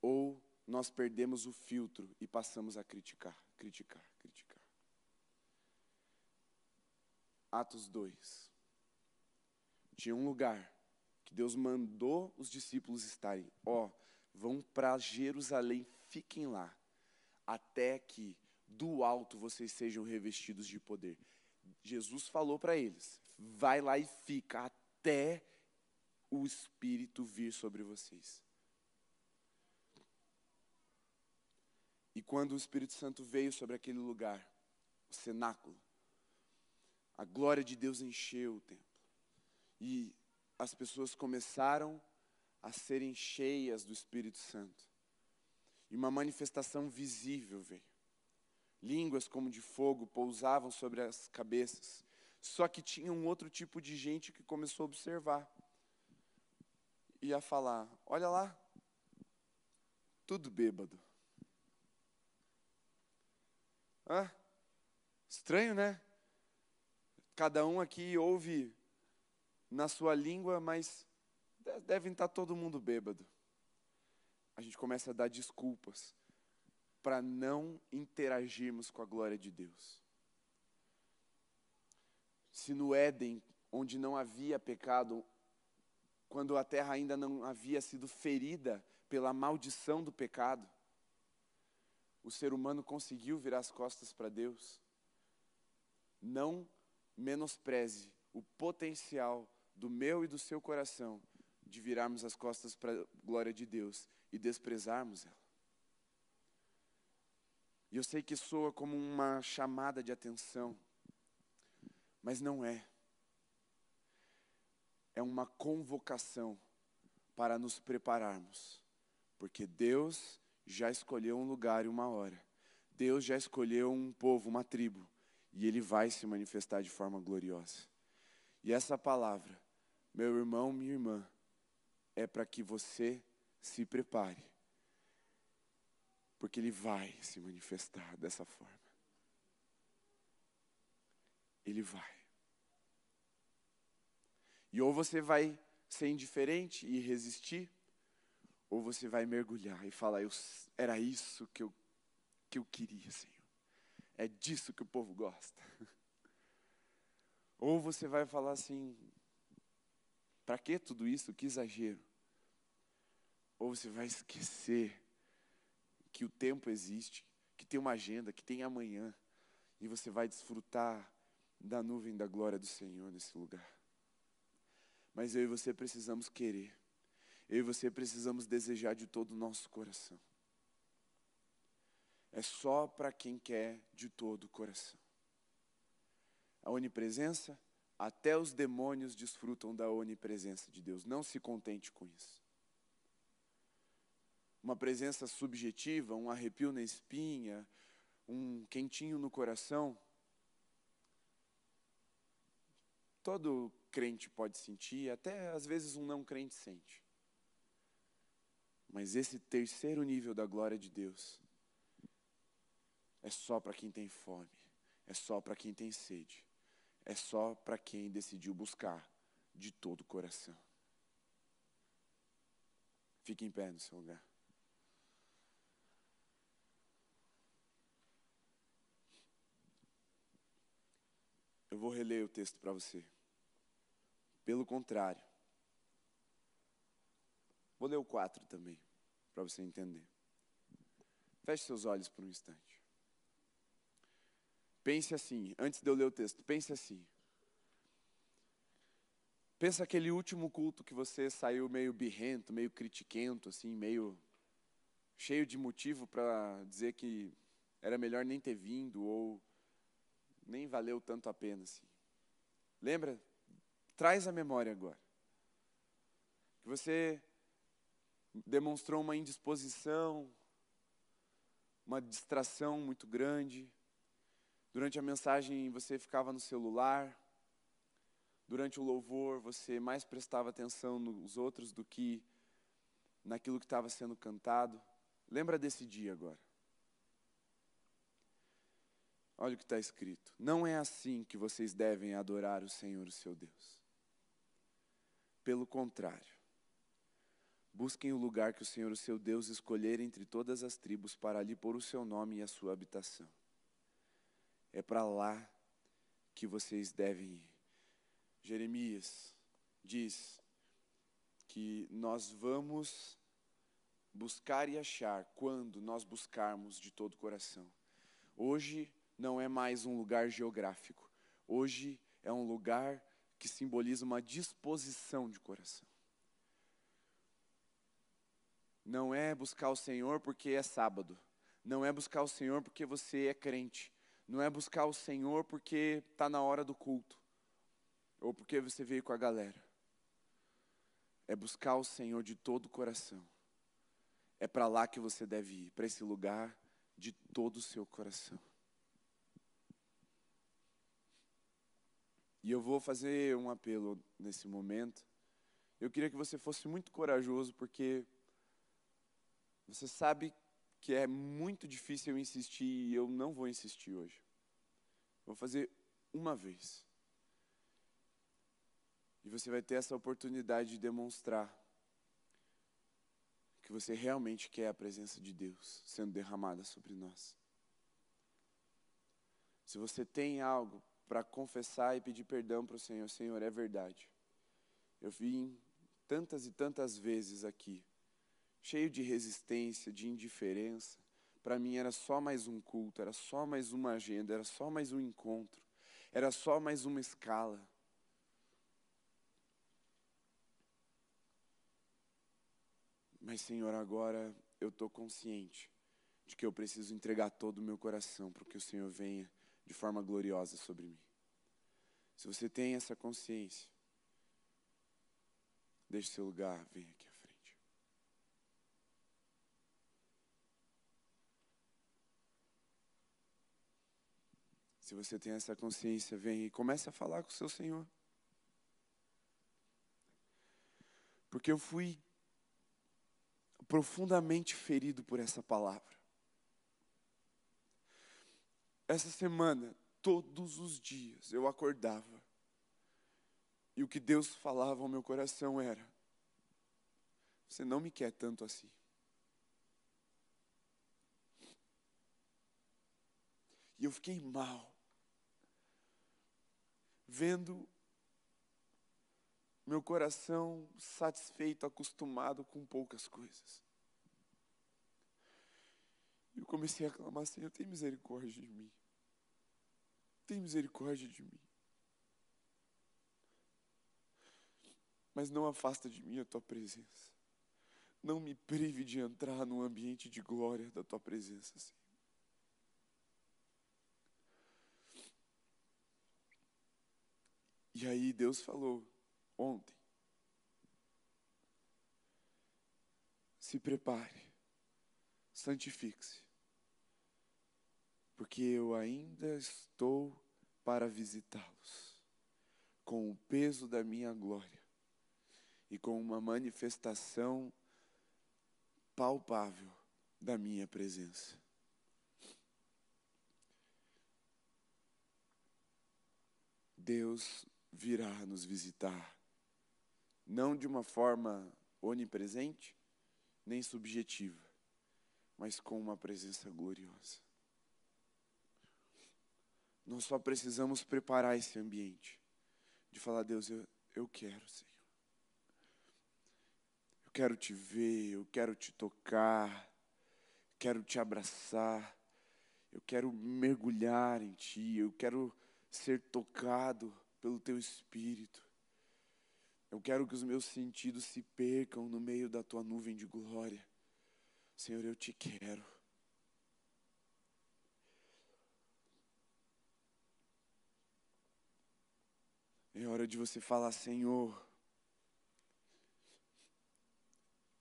ou nós perdemos o filtro e passamos a criticar, criticar, criticar. Atos 2. Tinha um lugar que Deus mandou os discípulos estarem. Ó, oh, vão para Jerusalém, fiquem lá, até que do alto vocês sejam revestidos de poder. Jesus falou para eles: vai lá e fica até o Espírito vir sobre vocês. E quando o Espírito Santo veio sobre aquele lugar, o cenáculo, a glória de Deus encheu o templo. E as pessoas começaram a serem cheias do Espírito Santo. E uma manifestação visível veio. Línguas como de fogo pousavam sobre as cabeças. Só que tinha um outro tipo de gente que começou a observar. E a falar: olha lá, tudo bêbado. Ah, estranho, né? Cada um aqui ouve na sua língua, mas devem estar todo mundo bêbado. A gente começa a dar desculpas para não interagirmos com a glória de Deus. Se no Éden, onde não havia pecado, quando a terra ainda não havia sido ferida pela maldição do pecado, o ser humano conseguiu virar as costas para Deus. Não menospreze o potencial do meu e do seu coração de virarmos as costas para a glória de Deus e desprezarmos ela. E eu sei que soa como uma chamada de atenção, mas não é. É uma convocação para nos prepararmos, porque Deus já escolheu um lugar e uma hora. Deus já escolheu um povo, uma tribo, e ele vai se manifestar de forma gloriosa. E essa palavra, meu irmão, minha irmã, é para que você se prepare, porque ele vai se manifestar dessa forma. Ele vai. E ou você vai ser indiferente e resistir, ou você vai mergulhar e falar: eu, era isso que eu, que eu queria, Senhor. É disso que o povo gosta. Ou você vai falar assim: para que tudo isso? Que exagero. Ou você vai esquecer que o tempo existe, que tem uma agenda, que tem amanhã, e você vai desfrutar da nuvem da glória do Senhor nesse lugar. Mas eu e você precisamos querer. Eu e você precisamos desejar de todo o nosso coração. É só para quem quer de todo o coração. A onipresença, até os demônios desfrutam da onipresença de Deus. Não se contente com isso uma presença subjetiva, um arrepio na espinha, um quentinho no coração. Todo crente pode sentir, até às vezes um não crente sente. Mas esse terceiro nível da glória de Deus é só para quem tem fome, é só para quem tem sede, é só para quem decidiu buscar de todo o coração. Fique em pé no seu lugar. Eu vou reler o texto para você. Pelo contrário. Vou ler o 4 também, para você entender. Feche seus olhos por um instante. Pense assim, antes de eu ler o texto, pense assim. Pensa aquele último culto que você saiu meio birrento, meio critiquento, assim, meio cheio de motivo para dizer que era melhor nem ter vindo ou nem valeu tanto a pena assim. Lembra? Traz a memória agora. Que você demonstrou uma indisposição, uma distração muito grande. Durante a mensagem você ficava no celular. Durante o louvor você mais prestava atenção nos outros do que naquilo que estava sendo cantado. Lembra desse dia agora. Olha o que está escrito. Não é assim que vocês devem adorar o Senhor, o seu Deus. Pelo contrário, busquem o lugar que o Senhor, o seu Deus, escolher entre todas as tribos para ali pôr o seu nome e a sua habitação. É para lá que vocês devem ir. Jeremias diz que nós vamos buscar e achar quando nós buscarmos de todo o coração. Hoje não é mais um lugar geográfico. Hoje é um lugar que simboliza uma disposição de coração. Não é buscar o Senhor porque é sábado. Não é buscar o Senhor porque você é crente. Não é buscar o Senhor porque está na hora do culto. Ou porque você veio com a galera. É buscar o Senhor de todo o coração. É para lá que você deve ir, para esse lugar de todo o seu coração. E eu vou fazer um apelo nesse momento. Eu queria que você fosse muito corajoso, porque Você sabe que é muito difícil eu insistir e eu não vou insistir hoje. Vou fazer uma vez. E você vai ter essa oportunidade de demonstrar que você realmente quer a presença de Deus sendo derramada sobre nós. Se você tem algo para confessar e pedir perdão para o Senhor, Senhor, é verdade. Eu vim tantas e tantas vezes aqui, cheio de resistência, de indiferença. Para mim era só mais um culto, era só mais uma agenda, era só mais um encontro, era só mais uma escala. Mas, Senhor, agora eu estou consciente de que eu preciso entregar todo o meu coração para que o Senhor venha de forma gloriosa sobre mim. Se você tem essa consciência, deixe seu lugar, vem aqui à frente. Se você tem essa consciência, vem e comece a falar com o seu Senhor. Porque eu fui profundamente ferido por essa palavra. Essa semana, todos os dias, eu acordava e o que Deus falava ao meu coração era: Você não me quer tanto assim. E eu fiquei mal, vendo meu coração satisfeito, acostumado com poucas coisas. Eu comecei a clamar, Senhor, tem misericórdia de mim. Tem misericórdia de mim. Mas não afasta de mim a tua presença. Não me prive de entrar num ambiente de glória da tua presença, Senhor. E aí Deus falou: ontem. Se prepare, santifique-se, porque eu ainda estou para visitá-los com o peso da minha glória e com uma manifestação palpável da minha presença. Deus virá nos visitar não de uma forma onipresente, nem subjetiva, mas com uma presença gloriosa. Nós só precisamos preparar esse ambiente, de falar, Deus, eu, eu quero, Senhor. Eu quero te ver, eu quero te tocar, quero te abraçar, eu quero mergulhar em Ti, eu quero ser tocado pelo Teu Espírito. Eu quero que os meus sentidos se percam no meio da tua nuvem de glória. Senhor, eu te quero. É hora de você falar, Senhor,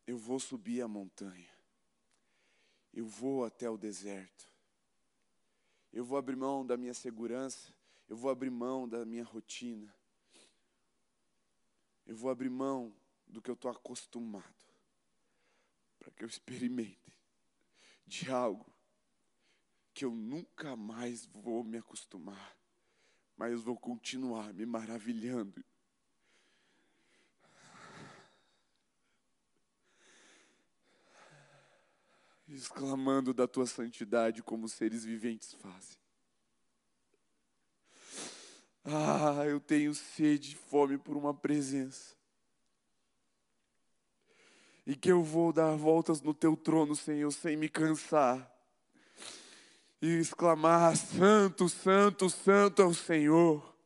eu vou subir a montanha, eu vou até o deserto, eu vou abrir mão da minha segurança, eu vou abrir mão da minha rotina, eu vou abrir mão do que eu estou acostumado, para que eu experimente de algo que eu nunca mais vou me acostumar, mas vou continuar me maravilhando. Exclamando da tua santidade como seres viventes fazem. Ah, eu tenho sede e fome por uma presença. E que eu vou dar voltas no teu trono, Senhor, sem me cansar. E exclamar: Santo, Santo, Santo é o Senhor.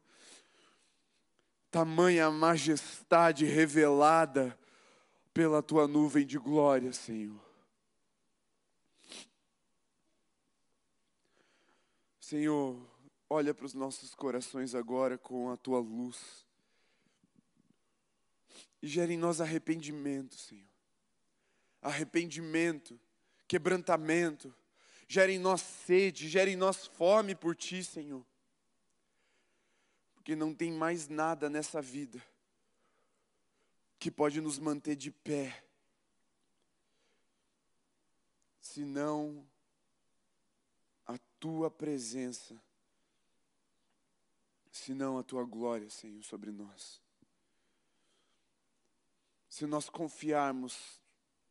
Tamanha majestade revelada pela tua nuvem de glória, Senhor. Senhor, Olha para os nossos corações agora com a tua luz. E gera em nós arrependimento, Senhor. Arrependimento, quebrantamento. Gera em nós sede, gera em nós fome por ti, Senhor. Porque não tem mais nada nessa vida que pode nos manter de pé. senão a tua presença, senão a tua glória, Senhor, sobre nós. Se nós confiarmos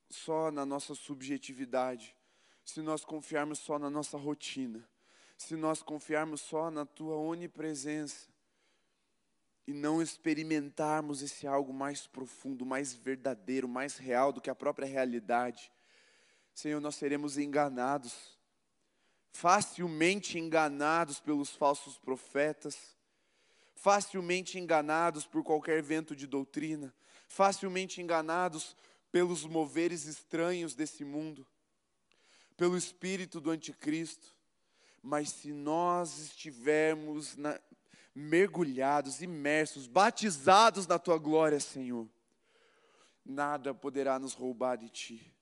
só na nossa subjetividade, se nós confiarmos só na nossa rotina, se nós confiarmos só na tua onipresença e não experimentarmos esse algo mais profundo, mais verdadeiro, mais real do que a própria realidade, Senhor, nós seremos enganados, facilmente enganados pelos falsos profetas, facilmente enganados por qualquer vento de doutrina, facilmente enganados pelos moveres estranhos desse mundo, pelo espírito do anticristo. Mas se nós estivermos na, mergulhados, imersos, batizados na tua glória, Senhor, nada poderá nos roubar de ti,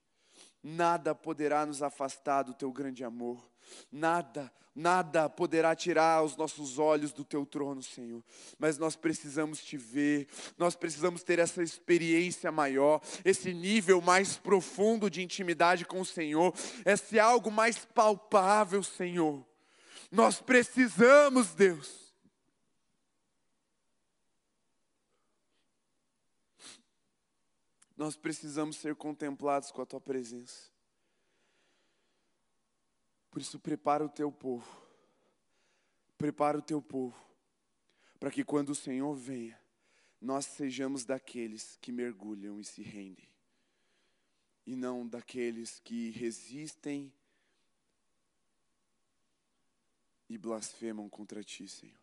nada poderá nos afastar do teu grande amor, nada, nada poderá tirar os nossos olhos do teu trono, Senhor. Mas nós precisamos te ver, nós precisamos ter essa experiência maior, esse nível mais profundo de intimidade com o Senhor, esse algo mais palpável, Senhor. Nós precisamos, Deus. Nós precisamos ser contemplados com a tua presença. Por isso, prepara o teu povo. Prepara o teu povo. Para que quando o Senhor venha, nós sejamos daqueles que mergulham e se rendem. E não daqueles que resistem e blasfemam contra ti, Senhor.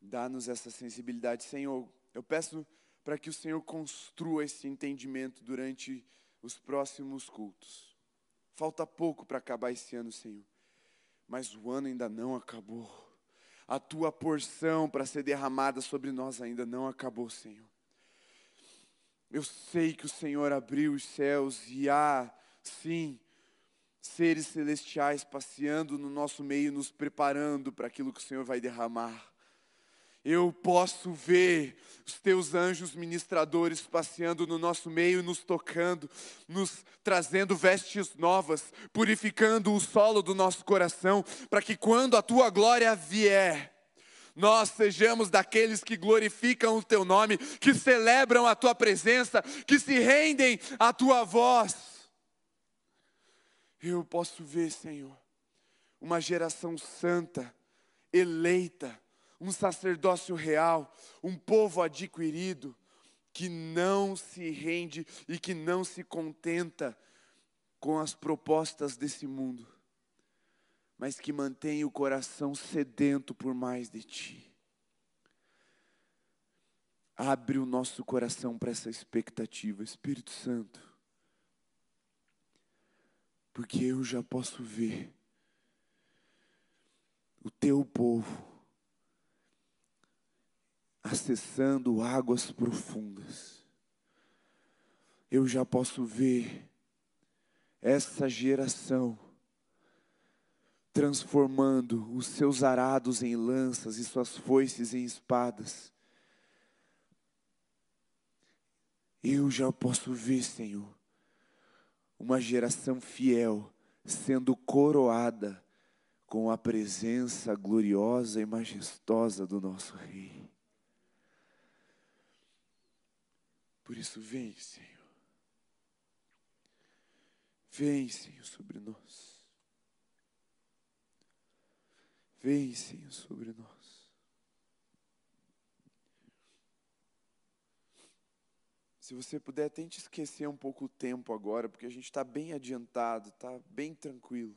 Dá-nos essa sensibilidade, Senhor. Eu peço para que o Senhor construa esse entendimento durante os próximos cultos. Falta pouco para acabar esse ano, Senhor. Mas o ano ainda não acabou. A tua porção para ser derramada sobre nós ainda não acabou, Senhor. Eu sei que o Senhor abriu os céus e há, sim, seres celestiais passeando no nosso meio, nos preparando para aquilo que o Senhor vai derramar. Eu posso ver os teus anjos ministradores passeando no nosso meio, nos tocando, nos trazendo vestes novas, purificando o solo do nosso coração, para que quando a tua glória vier, nós sejamos daqueles que glorificam o teu nome, que celebram a tua presença, que se rendem à tua voz. Eu posso ver, Senhor, uma geração santa, eleita, um sacerdócio real, um povo adquirido, que não se rende e que não se contenta com as propostas desse mundo, mas que mantém o coração sedento por mais de Ti. Abre o nosso coração para essa expectativa, Espírito Santo, porque eu já posso ver o Teu povo acessando águas profundas. Eu já posso ver essa geração transformando os seus arados em lanças e suas foices em espadas. Eu já posso ver, Senhor, uma geração fiel sendo coroada com a presença gloriosa e majestosa do nosso Rei. Por isso, vem, Senhor. Vem, Senhor, sobre nós. Vem, Senhor, sobre nós. Se você puder, tente esquecer um pouco o tempo agora, porque a gente está bem adiantado, está bem tranquilo.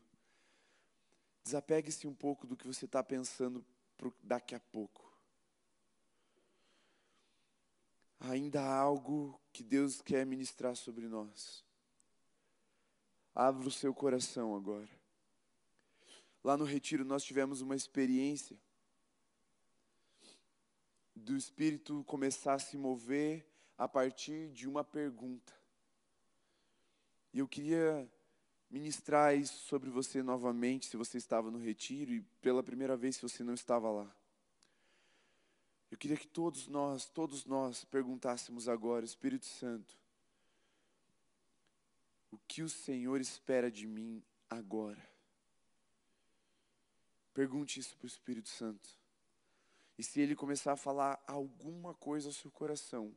Desapegue-se um pouco do que você está pensando daqui a pouco. Ainda há algo que Deus quer ministrar sobre nós. Abra o seu coração agora. Lá no retiro nós tivemos uma experiência do Espírito começar a se mover a partir de uma pergunta. E eu queria ministrar isso sobre você novamente, se você estava no retiro, e pela primeira vez, se você não estava lá. Eu queria que todos nós, todos nós perguntássemos agora, Espírito Santo, O que o Senhor espera de mim agora? Pergunte isso para o Espírito Santo. E se ele começar a falar alguma coisa ao seu coração,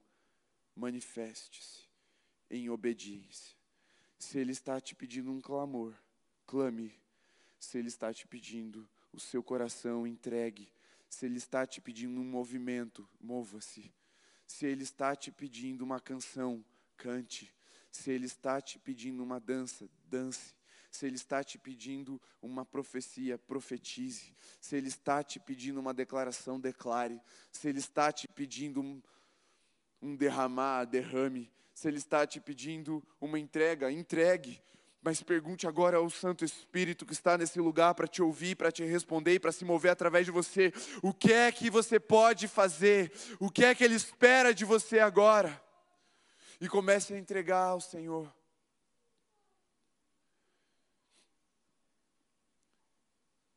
manifeste-se em obediência. Se ele está te pedindo um clamor, clame. Se ele está te pedindo o seu coração, entregue. Se ele está te pedindo um movimento, mova-se. Se ele está te pedindo uma canção, cante. Se ele está te pedindo uma dança, dance. Se ele está te pedindo uma profecia, profetize. Se ele está te pedindo uma declaração, declare. Se ele está te pedindo um, um derramar, derrame. Se ele está te pedindo uma entrega, entregue. Mas pergunte agora ao Santo Espírito que está nesse lugar para te ouvir, para te responder e para se mover através de você. O que é que você pode fazer? O que é que Ele espera de você agora? E comece a entregar ao Senhor.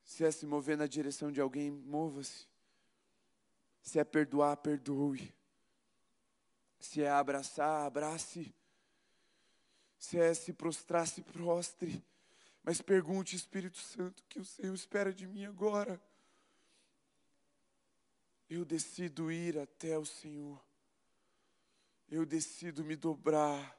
Se é se mover na direção de alguém, mova-se. Se é perdoar, perdoe. Se é abraçar, abrace. Se é se prostrar, se prostre. Mas pergunte, Espírito Santo, o que o Senhor espera de mim agora. Eu decido ir até o Senhor. Eu decido me dobrar.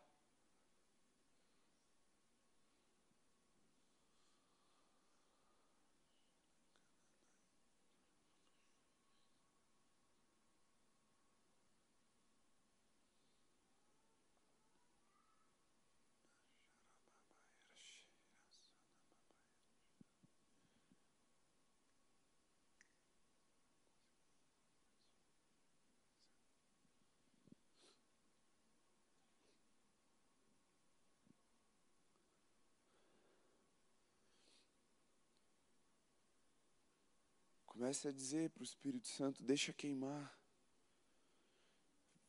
Comece a dizer para o Espírito Santo: deixa queimar.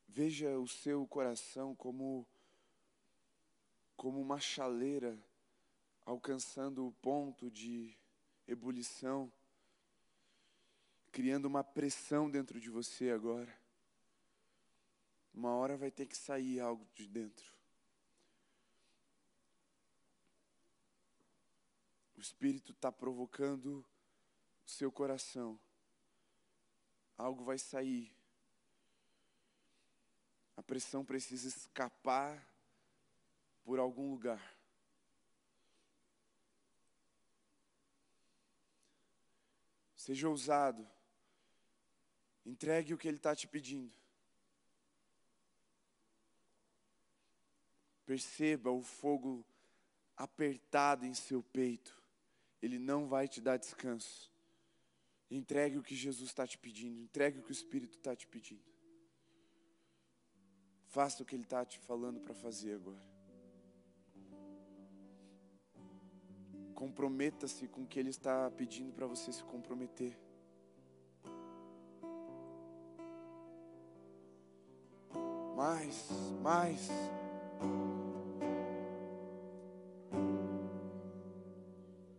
Veja o seu coração como, como uma chaleira alcançando o ponto de ebulição, criando uma pressão dentro de você agora. Uma hora vai ter que sair algo de dentro. O Espírito está provocando seu coração, algo vai sair. A pressão precisa escapar por algum lugar. Seja ousado. Entregue o que Ele está te pedindo. Perceba o fogo apertado em seu peito. Ele não vai te dar descanso. Entregue o que Jesus está te pedindo, entregue o que o Espírito está te pedindo. Faça o que Ele está te falando para fazer agora. Comprometa-se com o que Ele está pedindo para você se comprometer. Mais, mais.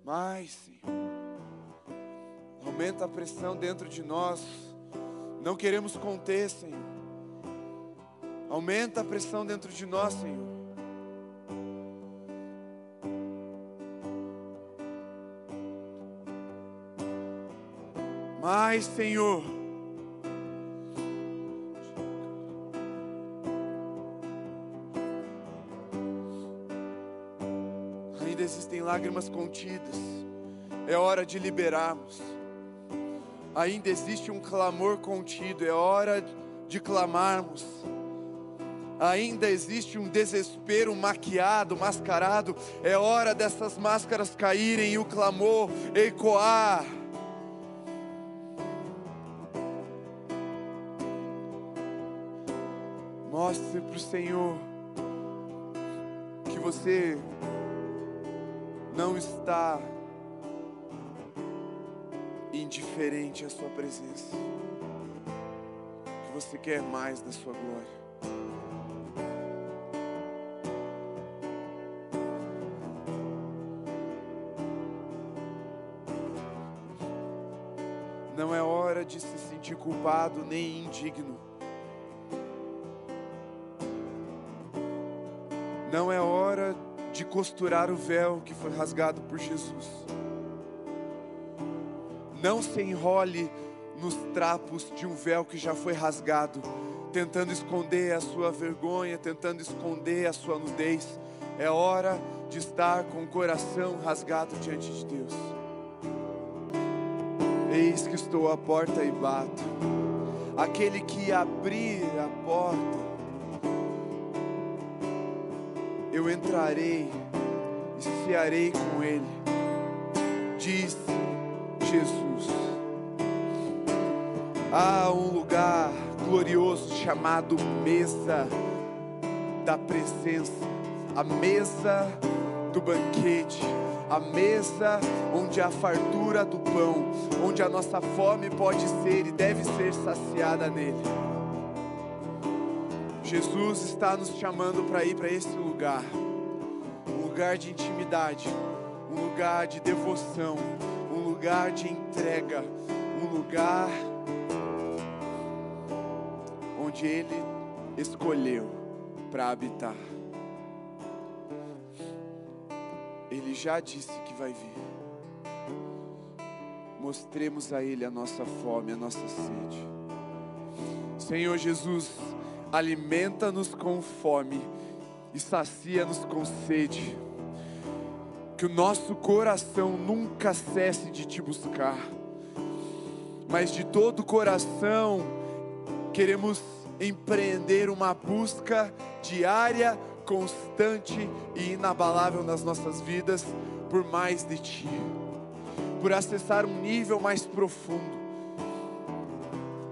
Mais, Senhor. Aumenta a pressão dentro de nós. Não queremos conter, Senhor. Aumenta a pressão dentro de nós, Senhor. Mais, Senhor. Ainda existem lágrimas contidas. É hora de liberarmos ainda existe um clamor contido, é hora de clamarmos. Ainda existe um desespero maquiado, mascarado, é hora dessas máscaras caírem e o clamor ecoar. Mostre para o Senhor que você não está indiferente à Sua presença, que você quer mais da Sua glória. Não é hora de se sentir culpado nem indigno. Não é hora de costurar o véu que foi rasgado por Jesus. Não se enrole nos trapos de um véu que já foi rasgado, tentando esconder a sua vergonha, tentando esconder a sua nudez. É hora de estar com o coração rasgado diante de Deus. Eis que estou à porta e bato. Aquele que abrir a porta, eu entrarei e cearei com ele. Diz Jesus. Há um lugar glorioso chamado mesa da presença, a mesa do banquete, a mesa onde a fartura do pão, onde a nossa fome pode ser e deve ser saciada nele. Jesus está nos chamando para ir para esse lugar, um lugar de intimidade, um lugar de devoção, um lugar de entrega, um lugar onde Ele escolheu para habitar. Ele já disse que vai vir. Mostremos a Ele a nossa fome, a nossa sede. Senhor Jesus, alimenta-nos com fome e sacia-nos com sede. Que o nosso coração nunca cesse de te buscar, mas de todo o coração queremos empreender uma busca diária, constante e inabalável nas nossas vidas por mais de Ti, por acessar um nível mais profundo,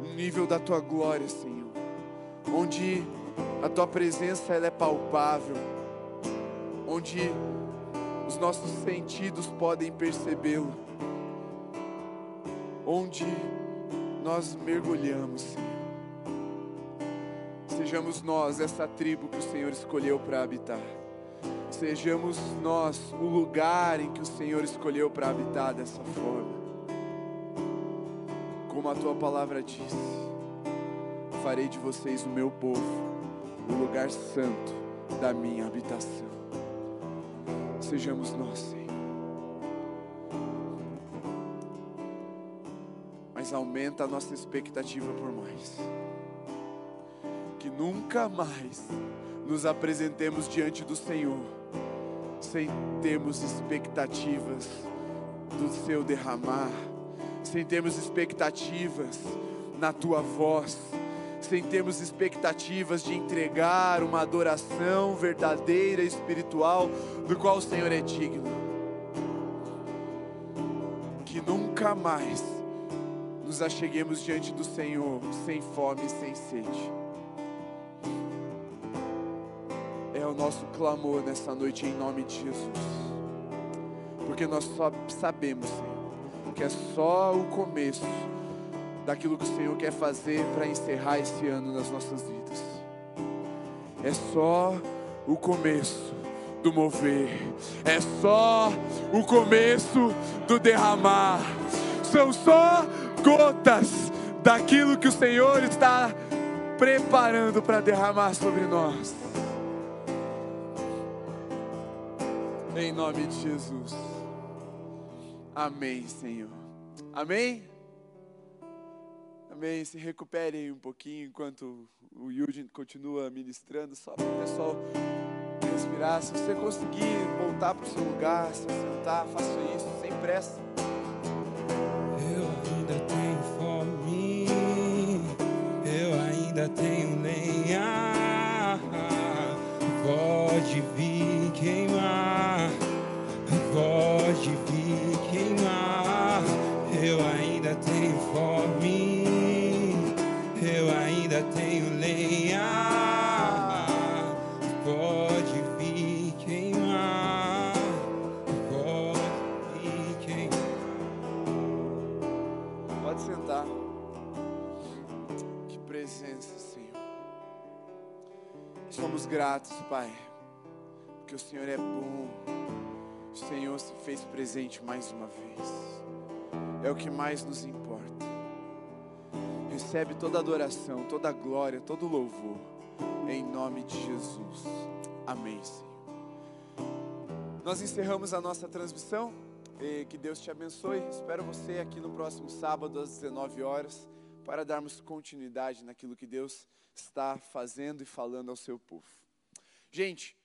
um nível da Tua glória, Senhor, onde a Tua presença ela é palpável, onde os nossos sentidos podem percebê-lo, onde nós mergulhamos, Senhor. Sejamos nós essa tribo que o Senhor escolheu para habitar. Sejamos nós o lugar em que o Senhor escolheu para habitar dessa forma. Como a tua palavra diz: Farei de vocês o meu povo, o lugar santo da minha habitação. Sejamos nós, Senhor. Mas aumenta a nossa expectativa por mais nunca mais nos apresentemos diante do Senhor sem termos expectativas do seu derramar, sem termos expectativas na tua voz, sem termos expectativas de entregar uma adoração verdadeira, espiritual, do qual o Senhor é digno. Que nunca mais nos acheguemos diante do Senhor sem fome e sem sede o nosso clamor nessa noite em nome de Jesus. Porque nós só sabemos, Senhor, que é só o começo daquilo que o Senhor quer fazer para encerrar esse ano nas nossas vidas. É só o começo do mover, é só o começo do derramar. São só gotas daquilo que o Senhor está preparando para derramar sobre nós. Em nome de Jesus. Amém, Senhor. Amém? Amém. Se recuperem um pouquinho enquanto o Yudin continua ministrando, só para o pessoal respirar. Se você conseguir voltar para o seu lugar, se sentar, faça isso sem pressa. Gratos, Pai, porque o Senhor é bom o Senhor se fez presente mais uma vez. É o que mais nos importa. Recebe toda adoração, toda glória, todo louvor. Em nome de Jesus. Amém, Senhor. Nós encerramos a nossa transmissão. Que Deus te abençoe. Espero você aqui no próximo sábado às 19 horas para darmos continuidade naquilo que Deus está fazendo e falando ao seu povo. Gente,